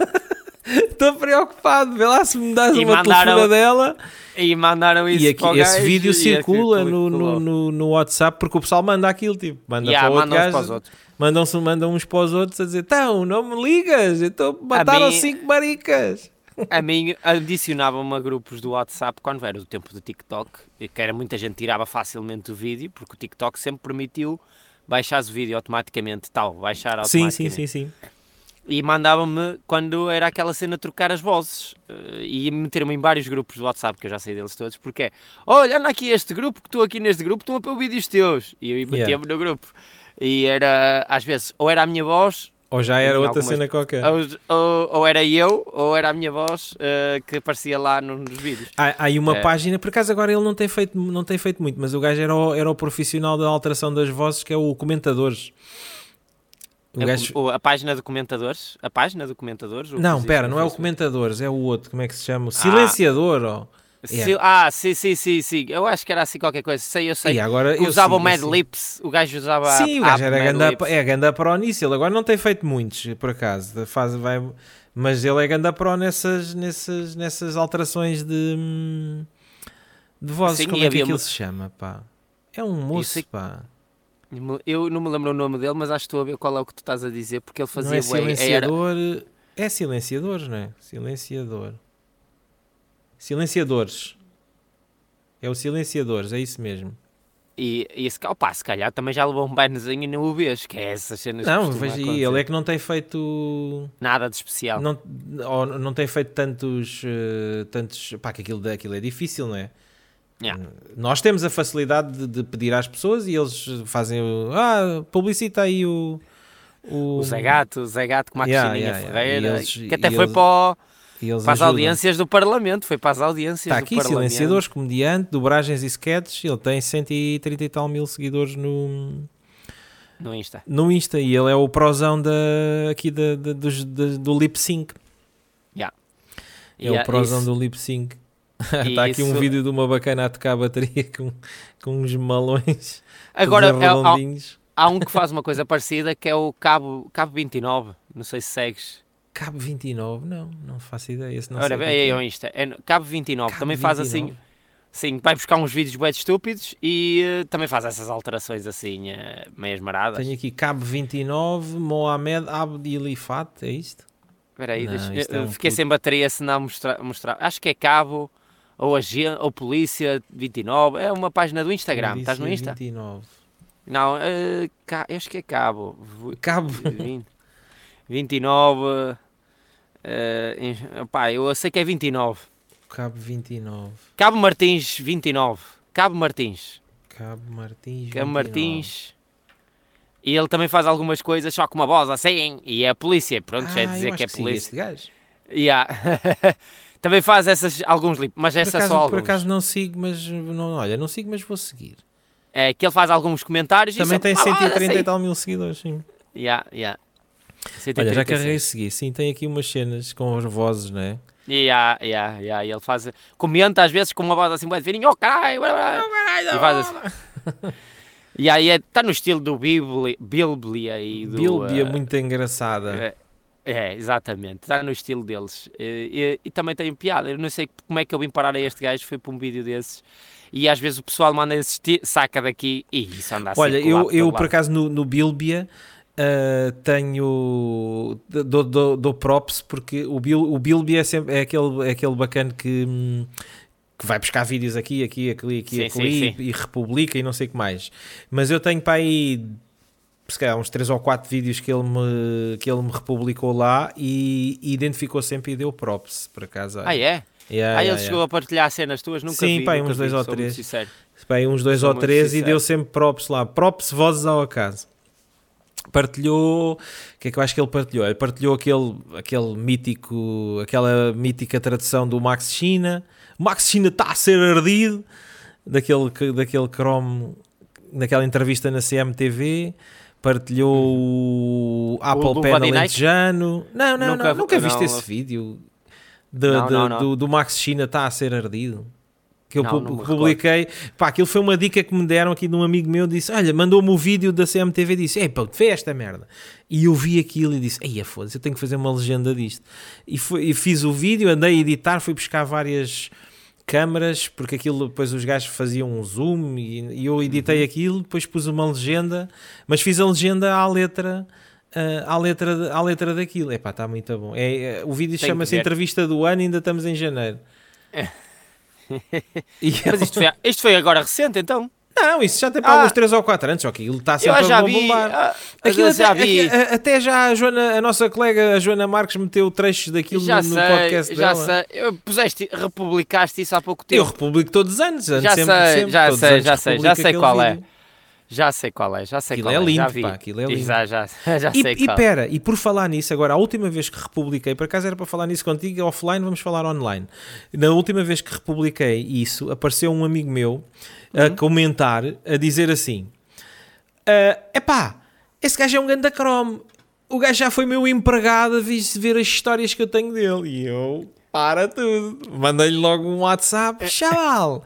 [SPEAKER 1] Estou preocupado, vê lá se me dás
[SPEAKER 2] E
[SPEAKER 1] uma
[SPEAKER 2] mandaram-
[SPEAKER 1] telefona dela.
[SPEAKER 2] E mandaram isso
[SPEAKER 1] E aqui, esse
[SPEAKER 2] gajo
[SPEAKER 1] vídeo circula no, no, no, no WhatsApp porque o pessoal manda aquilo, tipo, manda
[SPEAKER 2] Yeah,
[SPEAKER 1] para outro
[SPEAKER 2] mandam uns para os
[SPEAKER 1] gajo,
[SPEAKER 2] outros.
[SPEAKER 1] mandam-se mandam uns para os outros a dizer, então, não me ligas, então mataram
[SPEAKER 2] mim-
[SPEAKER 1] cinco maricas.
[SPEAKER 2] A mim adicionavam-me a grupos do WhatsApp quando era o tempo do TikTok, que era muita gente tirava facilmente o vídeo, porque o TikTok sempre permitiu baixares o vídeo automaticamente, tal, baixar
[SPEAKER 1] Sim,
[SPEAKER 2] automaticamente.
[SPEAKER 1] sim, sim, sim.
[SPEAKER 2] E mandava-me quando era aquela cena trocar as vozes. eh, E meter-me em vários grupos do WhatsApp, que eu já sei deles todos, porque é, olha, anda aqui este grupo, que estou aqui neste grupo, estão a pôr vídeos teus. E eu metia-me
[SPEAKER 1] Yeah.
[SPEAKER 2] no grupo. E era, às vezes, ou era a minha voz,
[SPEAKER 1] Ou já era outra
[SPEAKER 2] algumas-
[SPEAKER 1] cena qualquer.
[SPEAKER 2] ou, ou, ou era eu, ou era a minha voz eh, que aparecia lá no- nos vídeos.
[SPEAKER 1] Há, há aí uma
[SPEAKER 2] É.
[SPEAKER 1] página, por acaso agora ele não tem feito, não tem feito muito, mas o gajo era o, era o profissional da alteração das vozes, que é o Comentadores. O
[SPEAKER 2] A,
[SPEAKER 1] gajo-
[SPEAKER 2] o- a página de comentadores? A página de comentadores?
[SPEAKER 1] Não, pera, não é o? Comentadores, é o outro, como é que se chama? O Silenciador, ó.
[SPEAKER 2] Sil- Ah, sim, sim, sim, sim. Eu acho que era assim qualquer coisa. Sei, eu sei.
[SPEAKER 1] E agora eu
[SPEAKER 2] usava o
[SPEAKER 1] sigo,
[SPEAKER 2] Mad
[SPEAKER 1] assim.
[SPEAKER 2] Lips, o gajo usava a-
[SPEAKER 1] Sim, o gajo era ganda, é ganda pro nisso, ele agora não tem feito muitos, por acaso, faz, vai, mas ele é ganda pro nessas, nessas, nessas alterações de, de vozes,
[SPEAKER 2] Sim,
[SPEAKER 1] como é que aquilo se chama, pá? É um moço,
[SPEAKER 2] sei-
[SPEAKER 1] pá.
[SPEAKER 2] Eu não me lembro o nome dele, mas acho que estou a ver qual é o que tu estás a dizer, porque ele
[SPEAKER 1] Não
[SPEAKER 2] fazia
[SPEAKER 1] é
[SPEAKER 2] bué- era-
[SPEAKER 1] silenciador, é silenciador, não é? Silenciador. Silenciadores. É o silenciadores, é isso mesmo.
[SPEAKER 2] E, e esse cá, opá, se calhar também já levou um banhozinho e não o vês, que é essas cenas
[SPEAKER 1] Não, veja ele é que não tem feito
[SPEAKER 2] Nada de especial.
[SPEAKER 1] não, ou não tem feito tantos, eh, tantos pá, que aquilo, aquilo é difícil, não é?
[SPEAKER 2] Yeah.
[SPEAKER 1] Nós temos a facilidade de, de pedir às pessoas e eles fazem o, ah, publicita aí o o,
[SPEAKER 2] O Zé Gato, o Zé Gato com a
[SPEAKER 1] Yeah,
[SPEAKER 2] Cristina
[SPEAKER 1] yeah, yeah.
[SPEAKER 2] Ferreira,
[SPEAKER 1] eles-
[SPEAKER 2] que até foi
[SPEAKER 1] eles-
[SPEAKER 2] para, o- para as
[SPEAKER 1] ajudam.
[SPEAKER 2] audiências do Parlamento, foi para as audiências
[SPEAKER 1] Está
[SPEAKER 2] do
[SPEAKER 1] aqui,
[SPEAKER 2] Parlamento.
[SPEAKER 1] silenciadores, comediante, dobragens e sketches, ele tem 130 e tal mil seguidores no,
[SPEAKER 2] No Insta.
[SPEAKER 1] no Insta e ele é o prosão da, aqui da, da- dos- da- do lip sync. É
[SPEAKER 2] E
[SPEAKER 1] o prosão
[SPEAKER 2] isso-
[SPEAKER 1] do lip sync. Está (laughs) aqui um
[SPEAKER 2] isso-
[SPEAKER 1] vídeo de uma bacana a tocar a bateria com, com uns malões
[SPEAKER 2] Agora, é- há, há um que faz uma coisa parecida, que é o Cabo, Cabo 29, não sei se segues.
[SPEAKER 1] Cabo 29? Não, não faço ideia. Esse não
[SPEAKER 2] Ora,
[SPEAKER 1] o
[SPEAKER 2] vê
[SPEAKER 1] é que
[SPEAKER 2] aí
[SPEAKER 1] é.
[SPEAKER 2] ao Insta. É Cabo 29,
[SPEAKER 1] Cabo
[SPEAKER 2] também faz
[SPEAKER 1] 29.
[SPEAKER 2] assim. Sim, vai buscar uns vídeos bem estúpidos e eh, também faz essas alterações assim, eh, meias maradas.
[SPEAKER 1] Tenho aqui Cabo 29, Mohamed Abdi Lifat, é isto?
[SPEAKER 2] Espera aí,
[SPEAKER 1] Não,
[SPEAKER 2] deixa-
[SPEAKER 1] isto é
[SPEAKER 2] eu
[SPEAKER 1] um
[SPEAKER 2] fiquei
[SPEAKER 1] puto.
[SPEAKER 2] sem bateria se não mostrar, mostrar. Acho que é Cabo ou Agência ou Polícia 29. É uma página do Instagram. Estás no Insta?
[SPEAKER 1] 29.
[SPEAKER 2] Não, eh, ca- eu acho que é Cabo.
[SPEAKER 1] Cabo.
[SPEAKER 2] 20, (laughs) 29. eh, em- pá, eu sei que é 29.
[SPEAKER 1] Cabo 29.
[SPEAKER 2] Cabo Martins 29. Cabo Martins.
[SPEAKER 1] Cabo Martins.
[SPEAKER 2] Cabo
[SPEAKER 1] 29.
[SPEAKER 2] Martins. E ele também faz algumas coisas só com uma voz assim. E é a polícia. Pronto, já é
[SPEAKER 1] Ah,
[SPEAKER 2] dizer que é
[SPEAKER 1] sigo
[SPEAKER 2] polícia.
[SPEAKER 1] este gajo.
[SPEAKER 2] Yeah. (laughs) também faz essas, alguns li- mas
[SPEAKER 1] Por
[SPEAKER 2] essa
[SPEAKER 1] acaso,
[SPEAKER 2] só
[SPEAKER 1] por
[SPEAKER 2] alguns.
[SPEAKER 1] acaso não sigo, mas não, olha, não sigo, mas vou seguir.
[SPEAKER 2] É que ele faz alguns comentários
[SPEAKER 1] Também
[SPEAKER 2] e
[SPEAKER 1] tem
[SPEAKER 2] sempre, "Ah,
[SPEAKER 1] 130 e
[SPEAKER 2] assim."
[SPEAKER 1] tal mil seguidores, sim.
[SPEAKER 2] Yeah, yeah.
[SPEAKER 1] Olha,
[SPEAKER 2] 136.
[SPEAKER 1] já carreguei seguir. Sim, tem aqui umas cenas com as vozes, não é?
[SPEAKER 2] Yeah, yeah, yeah. E ele faz, comenta às vezes com uma voz assim, de fininho, oh caralho, blá, blá", e faz assim. E aí está no estilo do Bíblia, Bíblia e do...
[SPEAKER 1] Bíblia
[SPEAKER 2] eh,
[SPEAKER 1] muito engraçada.
[SPEAKER 2] É, é, exatamente, está no estilo deles. E, e- e também tem piada. Eu não sei como é que eu vim parar a este gajo, foi para um vídeo desses. E às vezes o pessoal manda assistir, saca daqui e isso anda assim.
[SPEAKER 1] Olha, eu, eu por acaso no, no Bilbia ah, tenho. Dou, dou, dou props porque o, Bil, o Bilbia é, sempre, é, aquele, é aquele bacana que. hum, que vai buscar vídeos aqui, aqui, aqui, aqui,
[SPEAKER 2] Sim,
[SPEAKER 1] aqui
[SPEAKER 2] sim,
[SPEAKER 1] e republica e não sei o que mais. Mas eu tenho para aí se calhar uns 3 ou 4 vídeos que ele me, que ele me republicou lá e, e identificou sempre e deu props, por acaso.
[SPEAKER 2] Ah, é?
[SPEAKER 1] Yeah,
[SPEAKER 2] ah, ele
[SPEAKER 1] yeah,
[SPEAKER 2] chegou
[SPEAKER 1] yeah.
[SPEAKER 2] a partilhar cenas tuas? Nunca
[SPEAKER 1] Sim,
[SPEAKER 2] vi.
[SPEAKER 1] pá,
[SPEAKER 2] nunca
[SPEAKER 1] uns dois
[SPEAKER 2] vi,
[SPEAKER 1] ou
[SPEAKER 2] sou muito
[SPEAKER 1] três.
[SPEAKER 2] sincero.
[SPEAKER 1] Bem, uns dois
[SPEAKER 2] Sou
[SPEAKER 1] ou
[SPEAKER 2] muito
[SPEAKER 1] três e
[SPEAKER 2] sincero.
[SPEAKER 1] deu sempre props lá. Props, vozes ao acaso. Partilhou. O que é que eu acho que ele partilhou? Ele partilhou aquele, aquele mítico, aquela mítica tradução do Max China. O Max China está a ser ardido. Daquele, que- daquele Chrome, daquela entrevista na CMTV. Partilhou o Apple
[SPEAKER 2] do
[SPEAKER 1] Pen alentejano. Não, não,
[SPEAKER 2] Nunca-
[SPEAKER 1] nunca, nunca viste
[SPEAKER 2] não.
[SPEAKER 1] esse vídeo de-
[SPEAKER 2] Não,
[SPEAKER 1] de-
[SPEAKER 2] não, não.
[SPEAKER 1] Do, do Max China está a ser ardido. Que eu
[SPEAKER 2] Não, não
[SPEAKER 1] publiquei, pá, aquilo foi uma dica que me deram aqui de um amigo meu, disse, olha, mandou-me o vídeo da CMTV, disse, ei pá, vê esta merda, e eu vi aquilo e disse, ei, foda-se, eu tenho que fazer uma legenda disto, e, foi- e fiz o vídeo, andei a editar, fui buscar várias câmaras, porque aquilo, depois os gajos faziam um zoom, e, e eu
[SPEAKER 2] Uhum.
[SPEAKER 1] editei aquilo, depois pus uma legenda, mas fiz a legenda à letra... ah, à, letra, à letra daquilo, epá, está muito bom. É, é, o vídeo chama-se. Entrevista do Ano, ainda estamos em janeiro. E (laughs)
[SPEAKER 2] Mas isto foi, isto foi agora recente, então?
[SPEAKER 1] Não, isso já tem para
[SPEAKER 2] Ah.
[SPEAKER 1] alguns 3 ou 4 anos, só que aquilo está sempre
[SPEAKER 2] Eu já
[SPEAKER 1] a
[SPEAKER 2] vi.
[SPEAKER 1] bombar.
[SPEAKER 2] ah,
[SPEAKER 1] Aquilo
[SPEAKER 2] eu já
[SPEAKER 1] até,
[SPEAKER 2] vi.
[SPEAKER 1] aqui- até já a, Joana, a nossa colega a Joana Marques meteu trechos daquilo
[SPEAKER 2] Já
[SPEAKER 1] no, no
[SPEAKER 2] sei,
[SPEAKER 1] podcast
[SPEAKER 2] já
[SPEAKER 1] dela.
[SPEAKER 2] sei. Eu puseste, republicaste isso há pouco
[SPEAKER 1] Eu
[SPEAKER 2] tempo.
[SPEAKER 1] republico todos os anos.
[SPEAKER 2] Já
[SPEAKER 1] sempre,
[SPEAKER 2] sei,
[SPEAKER 1] sempre,
[SPEAKER 2] já sei, já sei, já sei qual é. Já sei qual é, já sei
[SPEAKER 1] Aquilo
[SPEAKER 2] qual
[SPEAKER 1] é
[SPEAKER 2] é. já
[SPEAKER 1] lindo,
[SPEAKER 2] vi.
[SPEAKER 1] pá, aquilo é lindo.
[SPEAKER 2] Já, já, (laughs) já
[SPEAKER 1] E,
[SPEAKER 2] sei
[SPEAKER 1] e
[SPEAKER 2] qual.
[SPEAKER 1] pera, e por falar nisso, agora, a última vez que republiquei, por acaso era para falar nisso contigo, offline, vamos falar online. Na última vez que republiquei isso, apareceu um amigo meu a
[SPEAKER 2] Uhum.
[SPEAKER 1] comentar, a dizer assim: é epá, esse gajo é um ganda Chrome. O gajo já foi meu empregado a ver as histórias que eu tenho dele. E eu, para tudo. Mandei-lhe logo um WhatsApp, chaval.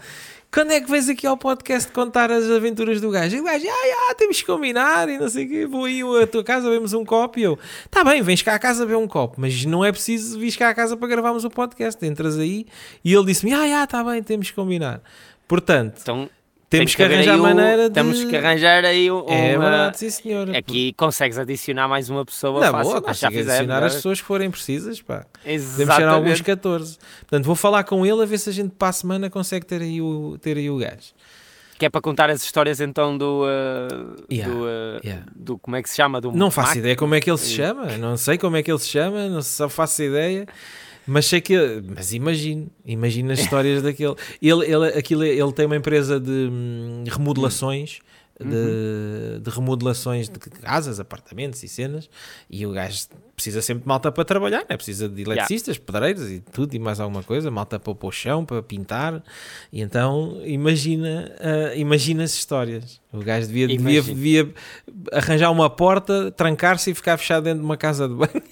[SPEAKER 1] Quando é que vens aqui ao podcast contar as aventuras do gajo? E o gajo, ah, ah, temos que combinar e não sei o quê. Vou aí à tua casa, vemos um copo. E eu, tá bem, vens cá à casa ver um copo, mas não é preciso vir cá à casa para gravarmos o podcast. Entras aí. E ele disse-me, ah, ah, tá bem, temos que combinar. Portanto,
[SPEAKER 2] Então,
[SPEAKER 1] temos
[SPEAKER 2] tem
[SPEAKER 1] que
[SPEAKER 2] haver
[SPEAKER 1] arranjar maneira de...
[SPEAKER 2] Temos que arranjar aí um- uma...
[SPEAKER 1] É verdade, sim senhor.
[SPEAKER 2] Aqui consegues adicionar mais uma pessoa
[SPEAKER 1] Na
[SPEAKER 2] fácil.
[SPEAKER 1] boa,
[SPEAKER 2] já
[SPEAKER 1] adicionar
[SPEAKER 2] não é?
[SPEAKER 1] as pessoas que forem precisas, pá. Podemos ser
[SPEAKER 2] Exatamente.
[SPEAKER 1] alguns 14. Portanto, vou falar com ele a ver se a gente para a semana consegue ter aí o, ter aí o gajo.
[SPEAKER 2] Que é para contar as histórias então do... uh,
[SPEAKER 1] Yeah,
[SPEAKER 2] do, uh,
[SPEAKER 1] yeah.
[SPEAKER 2] do- Como é que se chama? Do
[SPEAKER 1] Não faço
[SPEAKER 2] Mac?
[SPEAKER 1] ideia como é que ele se chama, não sei como é que ele se chama, não só faço ideia. Mas sei que, mas imagino, imagino as histórias daquele. Ele, ele, aquilo, ele tem uma empresa de hum, remodelações, de, de remodelações de casas, apartamentos e cenas. E o gajo precisa sempre de malta para trabalhar, né? precisa de eletricistas, pedreiros e tudo e mais alguma coisa, malta para pôr o chão, para pintar. E então imagina, ah, imagina as histórias. O gajo devia, devia, devia arranjar uma porta, trancar-se e ficar fechado dentro de uma casa de banho.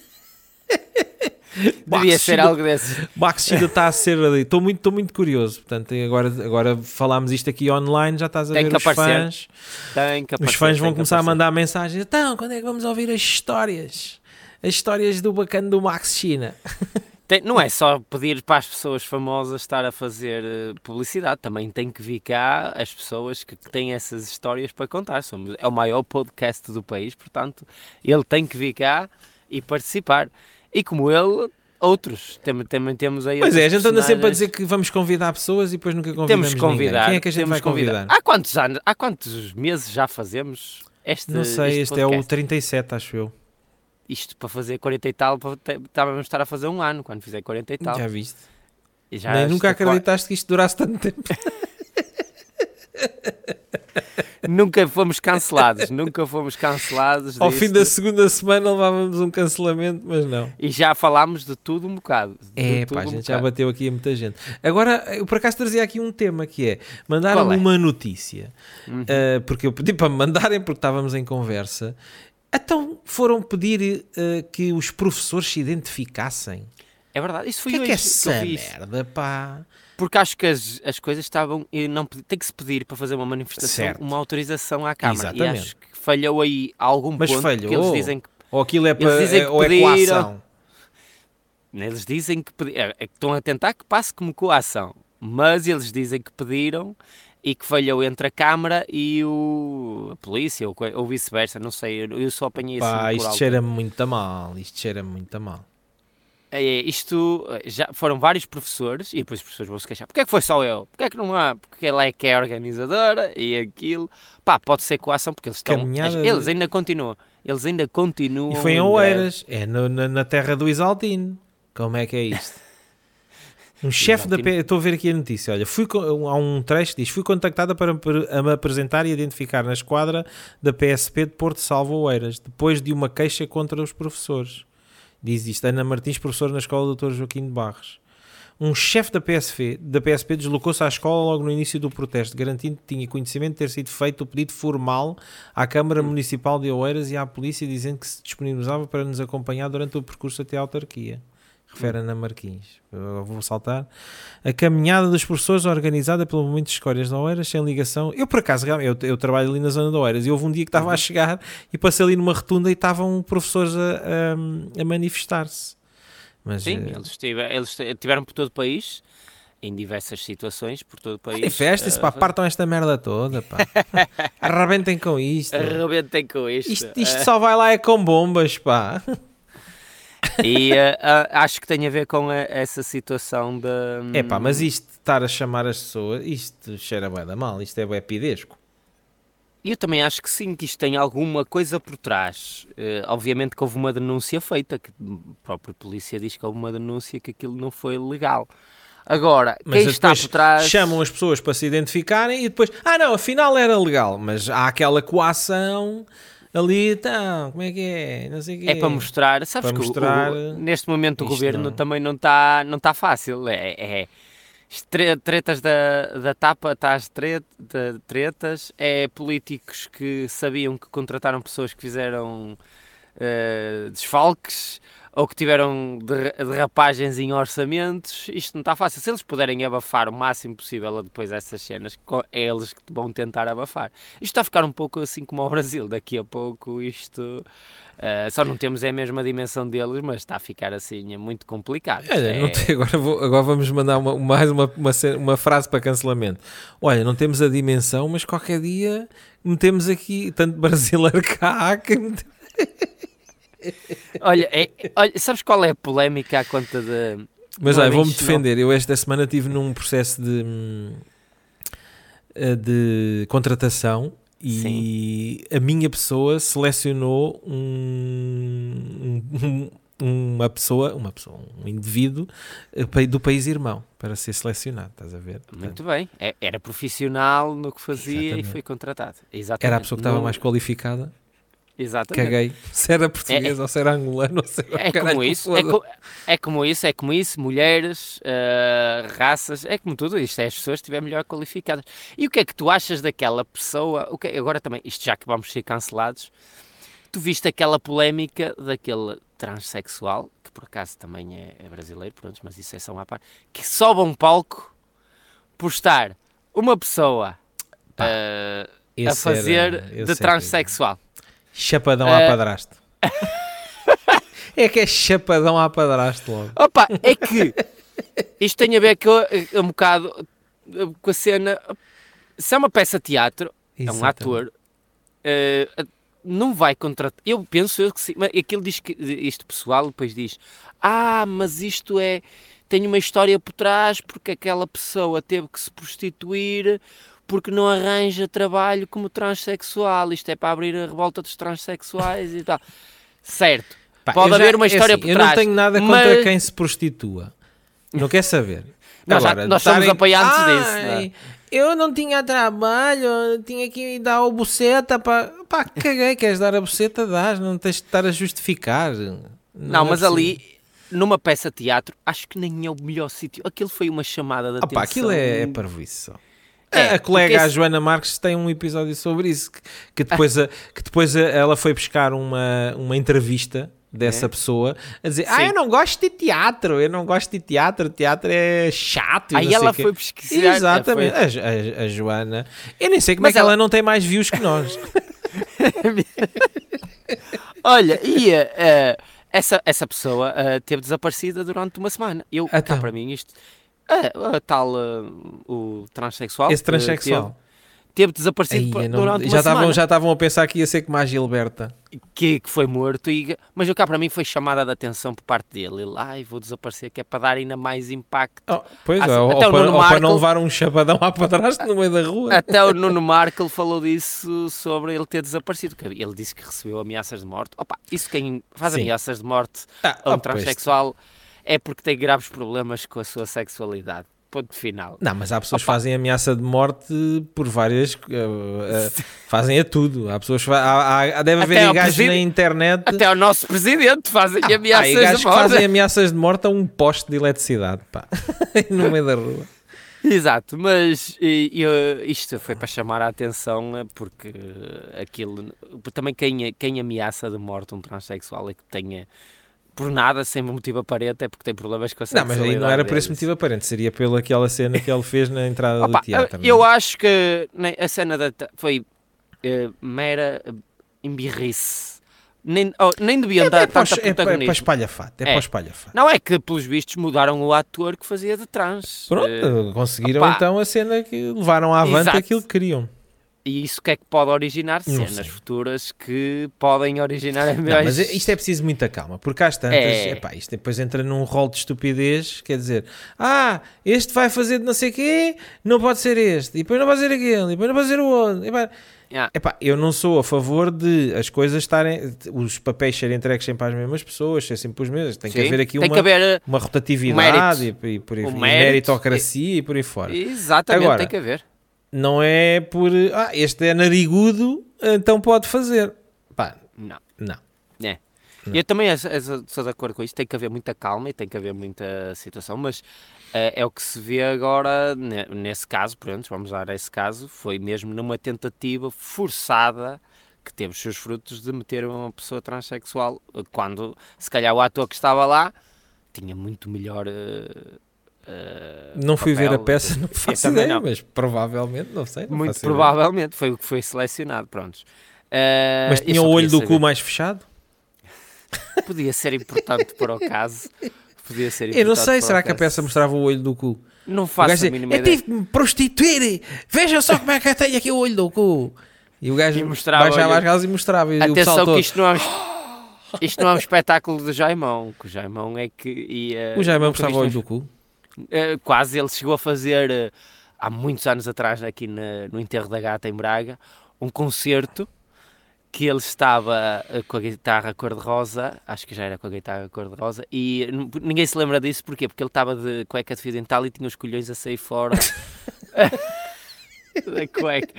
[SPEAKER 1] (laughs) (laughs)
[SPEAKER 2] Devia ser algo desse.
[SPEAKER 1] Max ainda está a ser ali. Estou muito, estou muito curioso. Portanto, agora, agora falámos isto aqui online, já estás a
[SPEAKER 2] Tem
[SPEAKER 1] ver
[SPEAKER 2] que
[SPEAKER 1] os
[SPEAKER 2] aparecer.
[SPEAKER 1] fãs.
[SPEAKER 2] Tem que
[SPEAKER 1] Os
[SPEAKER 2] aparecer,
[SPEAKER 1] fãs
[SPEAKER 2] tem
[SPEAKER 1] vão
[SPEAKER 2] que
[SPEAKER 1] começar a
[SPEAKER 2] aparecer.
[SPEAKER 1] mandar mensagens. Então, quando é que vamos ouvir as histórias? As histórias do bacana do Max China. (laughs)
[SPEAKER 2] Tem- não é só pedir para as pessoas famosas estar a fazer eh, publicidade, também tem que vir cá as pessoas que têm essas histórias para contar. Somos, é o maior podcast do país, portanto, ele tem que vir cá e participar. E como ele, outros. Também, também temos aí.
[SPEAKER 1] Pois é, a gente anda sempre a dizer que vamos convidar pessoas e depois nunca convidamos
[SPEAKER 2] Temos convidar.
[SPEAKER 1] ninguém. Quem é que a gente vai
[SPEAKER 2] convidar.
[SPEAKER 1] convidar?
[SPEAKER 2] Há quantos anos, há quantos meses já fazemos este
[SPEAKER 1] Não sei, este é o
[SPEAKER 2] podcast?
[SPEAKER 1] 37, acho eu.
[SPEAKER 2] Isto para fazer 40 e tal, estávamos a estar a fazer um ano quando fizer 40 e tal.
[SPEAKER 1] Já viste?
[SPEAKER 2] Já
[SPEAKER 1] Nem nunca acreditaste que isto durasse tanto tempo. (laughs) (laughs)
[SPEAKER 2] Nunca fomos cancelados, nunca fomos cancelados.
[SPEAKER 1] Ao fim da segunda semana levávamos um cancelamento, mas não.
[SPEAKER 2] E já falámos de tudo um bocado.
[SPEAKER 1] É, pá, a gente já bateu aqui a muita gente. Agora, eu por acaso trazia aqui um tema que é: mandaram
[SPEAKER 2] Qual é?
[SPEAKER 1] uma notícia,
[SPEAKER 2] Uhum.
[SPEAKER 1] uh, porque eu pedi para me mandarem porque estávamos em conversa. Então foram pedir uh, que os professores se identificassem.
[SPEAKER 2] É verdade, isso foi
[SPEAKER 1] que é que é essa merda, pá?
[SPEAKER 2] Porque acho que as, as coisas estavam. E não, tem que se pedir para fazer uma manifestação
[SPEAKER 1] Certo.
[SPEAKER 2] uma autorização à Câmara. E
[SPEAKER 1] Exatamente.
[SPEAKER 2] acho que falhou aí algum
[SPEAKER 1] Mas
[SPEAKER 2] ponto.
[SPEAKER 1] falhou.
[SPEAKER 2] Eles dizem que
[SPEAKER 1] Ou aquilo é,
[SPEAKER 2] Eles
[SPEAKER 1] para,
[SPEAKER 2] dizem
[SPEAKER 1] é,
[SPEAKER 2] que
[SPEAKER 1] ou é
[SPEAKER 2] pediram-
[SPEAKER 1] coação?
[SPEAKER 2] Eles dizem que, pedi- é, é que estão a tentar que passe como coação, mas eles dizem que pediram e que falhou entre a Câmara e o, a polícia, ou, ou vice-versa, não sei, eu, eu só apanhei assim
[SPEAKER 1] Pá, isto cheira-me muito a mal. Isto cheira-me muito a mal.
[SPEAKER 2] É, é, isto, eh, já foram vários professores, e depois os professores vão se queixar, porque é que foi só eu? Porque é que não há? Porque ela é que é organizadora e aquilo. Pá, pode ser coação, porque eles estão,
[SPEAKER 1] Caminhada
[SPEAKER 2] eles
[SPEAKER 1] de-
[SPEAKER 2] ainda continuam, eles ainda continuam.
[SPEAKER 1] E foi em. Oeiras, é no- na, na terra do Isaltino. Como é que é isto? (laughs) Um chefe da
[SPEAKER 2] Isaltino.
[SPEAKER 1] P... Estou a ver aqui a notícia. Olha, fui, há um trecho diz: Fui contactada para me apresentar e identificar na esquadra da PSP de Porto Salvo Oeiras, depois de uma queixa contra os professores. Diz isto Ana Martins, professora na escola Dr. Joaquim de Barros. Um chefe da PSP, da PSP deslocou-se à escola logo no início do protesto, garantindo que tinha conhecimento de ter sido feito o pedido formal à Câmara Municipal de Oeiras e à polícia, dizendo que se disponibilizava para nos acompanhar durante o percurso até à autarquia. Refere Ana Marquins. Eu vou saltar. A caminhada dos professores organizada pelo Movimento de Escórias de Oeiras, sem ligação. Eu, por acaso, eu, eu trabalho ali na zona de Oeiras e houve um dia que estava a chegar e passei ali numa rotunda e estavam professores a, a- a manifestar-se. Mas,
[SPEAKER 2] Sim,
[SPEAKER 1] eh,
[SPEAKER 2] eles, tive- eles tiveram por todo o país, em diversas situações, por todo o país.
[SPEAKER 1] Manifestem-se,
[SPEAKER 2] eh,
[SPEAKER 1] pá, partam esta merda toda, pá. (laughs) Arrebentem com isto.
[SPEAKER 2] Arrebentem com isto.
[SPEAKER 1] Isto, isto só vai lá é com bombas, pá.
[SPEAKER 2] E ah, acho que tem a ver com eh, essa situação da.
[SPEAKER 1] É pá, mas isto de estar a chamar as pessoas, isto cheira bem da mal, isto é bem pidesco.
[SPEAKER 2] Eu também acho que sim, que isto tem alguma coisa por trás. Uh, obviamente que houve uma denúncia feita, que a própria polícia diz que houve uma denúncia que aquilo não foi legal. Agora, mas quem está por trás.
[SPEAKER 1] Chamam as pessoas para se identificarem e depois, ah não, afinal era legal, mas há aquela coação ali, então, como é que é? Não sei
[SPEAKER 2] que é para mostrar, sabes para que mostrar o, neste momento o governo não. também não está não tá fácil. É, é tretas da, da tapa, tret, de, tretas, é políticos que sabiam que contrataram pessoas que fizeram uh, desfalques ou que tiveram derrapagens em orçamentos, isto não está fácil. Se eles puderem abafar o máximo possível depois essas cenas, é eles que vão tentar abafar. Isto está a ficar um pouco assim como o (laughs) Brasil, daqui a pouco isto... Uh, só não temos é a mesma dimensão deles, mas está a ficar assim é muito complicado.
[SPEAKER 1] Olha, é... tem, agora, vou, agora vamos mandar uma, mais uma, uma, uma, frase para cancelamento. Olha, não temos a dimensão, mas qualquer dia metemos aqui tanto brasileiro (laughs) cá que (laughs)
[SPEAKER 2] olha, é, olha, sabes qual é a polémica à conta de.
[SPEAKER 1] Mas olha, vou-me defender. Eu esta semana estive num processo de, hum, de contratação e Sim. a minha pessoa selecionou um, um, uma pessoa, uma pessoa, um indivíduo eh, do país irmão para ser selecionado, estás a ver?
[SPEAKER 2] Portanto, Muito bem, é, era profissional no que fazia exatamente. e foi contratado. Exatamente.
[SPEAKER 1] Era a pessoa que estava mais qualificada
[SPEAKER 2] Exatamente.
[SPEAKER 1] Caguei. Se era português é, ou se era angolano, não sei.
[SPEAKER 2] É como isso, é, co é, como isso, é como isso, mulheres, uh, raças, é como tudo isto, é as pessoas que estiverem melhor qualificadas. E o que é que tu achas daquela pessoa, o que, agora também, isto já que vamos ser cancelados, tu viste aquela polémica daquele transexual, que por acaso também é, é brasileiro, pronto, mas isso é só uma parte, que sobe um palco por estar uma pessoa uh, a fazer era, de transexual.
[SPEAKER 1] Chapadão uh... à padrasto. (laughs) é que é chapadão à padrasto logo.
[SPEAKER 2] Opa, é que isto tem a ver com, um bocado com a cena. Se é uma peça de teatro, Exatamente. é um ator, uh, não vai contratar. Eu penso eu que sim, mas aquilo diz que este pessoal depois diz: Ah, mas isto é. Tem uma história por trás porque aquela pessoa teve que se prostituir porque não arranja trabalho como transexual. Isto é para abrir a revolta dos transexuais e tal. (laughs) Certo. Pá, Pode haver já, uma história é assim, por trás.
[SPEAKER 1] Eu não tenho nada contra mas... quem se prostitua. Não quer saber. (laughs)
[SPEAKER 2] Não, Agora, já, nós somos apoiantes Ai, disso. Não é?
[SPEAKER 1] Eu não tinha trabalho, tinha que dar o buceta para. Pá, caguei, queres dar a buceta, dás, não tens de estar a justificar. Não,
[SPEAKER 2] não é mas possível. ali, numa peça de teatro, acho que nem é o melhor sítio. Aquilo foi uma chamada de atenção.
[SPEAKER 1] Pá, aquilo é, é parvoíce só. É, a colega a Joana Marques tem um episódio sobre isso que, que depois, a, que depois a, ela foi buscar uma, uma entrevista dessa é. pessoa a dizer: Sim. Ah, eu não gosto de teatro, eu não gosto de teatro, teatro é chato.
[SPEAKER 2] Aí ela foi pesquisar.
[SPEAKER 1] Exatamente, foi... A, a, a, Joana. Eu nem sei como Mas é que ela... ela não tem mais views que nós. (laughs)
[SPEAKER 2] Olha, e uh, essa, essa pessoa uh, teve desaparecida durante uma semana. Eu, então. para mim, isto a, a tal, uh, o transexual.
[SPEAKER 1] Esse transexual.
[SPEAKER 2] Teve, teve desaparecido Ai, não,
[SPEAKER 1] já
[SPEAKER 2] semana.
[SPEAKER 1] Já estavam a pensar que ia ser como a Gilberta.
[SPEAKER 2] Que, que foi morto, e, mas o cá para mim foi chamada de atenção por parte dele. Ele, ai, vou desaparecer, que é para dar ainda mais impacto.
[SPEAKER 1] Oh, pois, assim, ou, até ou, para, ou para não levar um chapadão à padrasto no meio da rua.
[SPEAKER 2] Até o Nuno Marco falou disso sobre ele ter desaparecido. Ele disse que recebeu ameaças de morte. Opa, isso quem faz Sim. ameaças de morte ah, a um oh, transexual... Pois é porque tem graves problemas com a sua sexualidade. Ponto final.
[SPEAKER 1] Não, mas há pessoas Opa. que fazem ameaça de morte por várias. Uh, uh, (laughs) fazem a tudo. Há pessoas. Há, há, deve haver gajos na internet.
[SPEAKER 2] Até o nosso presidente fazem ah, ameaças de morte.
[SPEAKER 1] que fazem ameaças de morte a um poste de eletricidade, pá. (laughs) no meio da rua.
[SPEAKER 2] Exato, mas e, e, isto foi para chamar a atenção eh, porque aquilo. Também quem, quem ameaça de morte um transexual é que tenha por nada, sem motivo aparente, é porque tem problemas com a
[SPEAKER 1] Não, mas aí não era por esse motivo aparente, seria pela aquela cena que ele fez na entrada Opa, do teatro.
[SPEAKER 2] Eu não? É? acho que a cena da, foi uh, mera embirrice. Nem, oh, nem deviam é, dar é tanta
[SPEAKER 1] é, protagonismo. É para espalha-fato, é, é para espalha-fato.
[SPEAKER 2] Não, é que pelos vistos mudaram o ator que fazia de trans.
[SPEAKER 1] Pronto, uh, conseguiram opa, então a cena que levaram avante exato. aquilo que queriam.
[SPEAKER 2] E isso que é que pode originar cenas futuras que podem originar
[SPEAKER 1] Não, mas isto é preciso muita calma, porque às tantas, é... epá, isto depois entra num rol de estupidez, quer dizer, ah, este vai fazer de não sei o quê, não pode ser este, e depois não pode ser aquele, e depois não pode ser o outro. Epá,
[SPEAKER 2] Yeah.
[SPEAKER 1] Epá, eu não sou a favor de as coisas estarem, os papéis serem entregues sempre às mesmas pessoas, ser sempre os mesmos. Tem que
[SPEAKER 2] Sim.
[SPEAKER 1] haver aqui
[SPEAKER 2] Tem
[SPEAKER 1] uma,
[SPEAKER 2] que haver.
[SPEAKER 1] uma rotatividade
[SPEAKER 2] mérito.
[SPEAKER 1] e, e por aí,
[SPEAKER 2] O
[SPEAKER 1] e meritocracia e por aí fora.
[SPEAKER 2] Exatamente,
[SPEAKER 1] Agora,
[SPEAKER 2] tem que haver.
[SPEAKER 1] Não é por, ah, este é narigudo, então pode fazer. Pá,
[SPEAKER 2] Não.
[SPEAKER 1] não.
[SPEAKER 2] É.
[SPEAKER 1] Não.
[SPEAKER 2] Eu também sou- de acordo com isso. Tem que haver muita calma e tem que haver muita situação, mas eh, é o que se vê agora ne- nesse caso. Pronto, vamos dar esse caso. Foi mesmo numa tentativa forçada que teve os seus frutos de meter uma pessoa transexual eh, quando se calhar o ator que estava lá tinha muito melhor. eh, eh,
[SPEAKER 1] Não fui ver a
[SPEAKER 2] papel.
[SPEAKER 1] peça, não (laughs)
[SPEAKER 2] Eu
[SPEAKER 1] faço ideia,
[SPEAKER 2] não.
[SPEAKER 1] mas provavelmente, não sei. não
[SPEAKER 2] Muito
[SPEAKER 1] faço ideia.
[SPEAKER 2] provavelmente foi o que foi selecionado. Prontos. Eh,
[SPEAKER 1] Mas
[SPEAKER 2] eu
[SPEAKER 1] tinha o olho do
[SPEAKER 2] saber.
[SPEAKER 1] cu mais fechado? (laughs)
[SPEAKER 2] Podia ser importante para o caso. Podia ser
[SPEAKER 1] Eu não sei, será que a peça mostrava o olho do cu?
[SPEAKER 2] Não faço a mínima
[SPEAKER 1] eu
[SPEAKER 2] ideia.
[SPEAKER 1] tive que me prostituir, veja só como é que eu tenho aqui o olho do cu. E o gajo
[SPEAKER 2] E mostrava
[SPEAKER 1] baixava
[SPEAKER 2] olho.
[SPEAKER 1] as calças e mostrava. E
[SPEAKER 2] Atenção que isto não é um, (gasps) isto não é um espetáculo do Jaimão, que o Jaimão é que ia...
[SPEAKER 1] O
[SPEAKER 2] nunca
[SPEAKER 1] mostrava o olho do cu.
[SPEAKER 2] Eh, quase, ele chegou a fazer, eh, há muitos anos atrás, aqui na- no Enterro da Gata, em Braga, um concerto que ele estava eh, com a guitarra cor-de-rosa, acho que já era com a guitarra cor-de-rosa, e ninguém se lembra disso, porquê? Porque ele estava de cueca de fio dental e tinha os colhões a sair fora (laughs) (laughs) da cueca.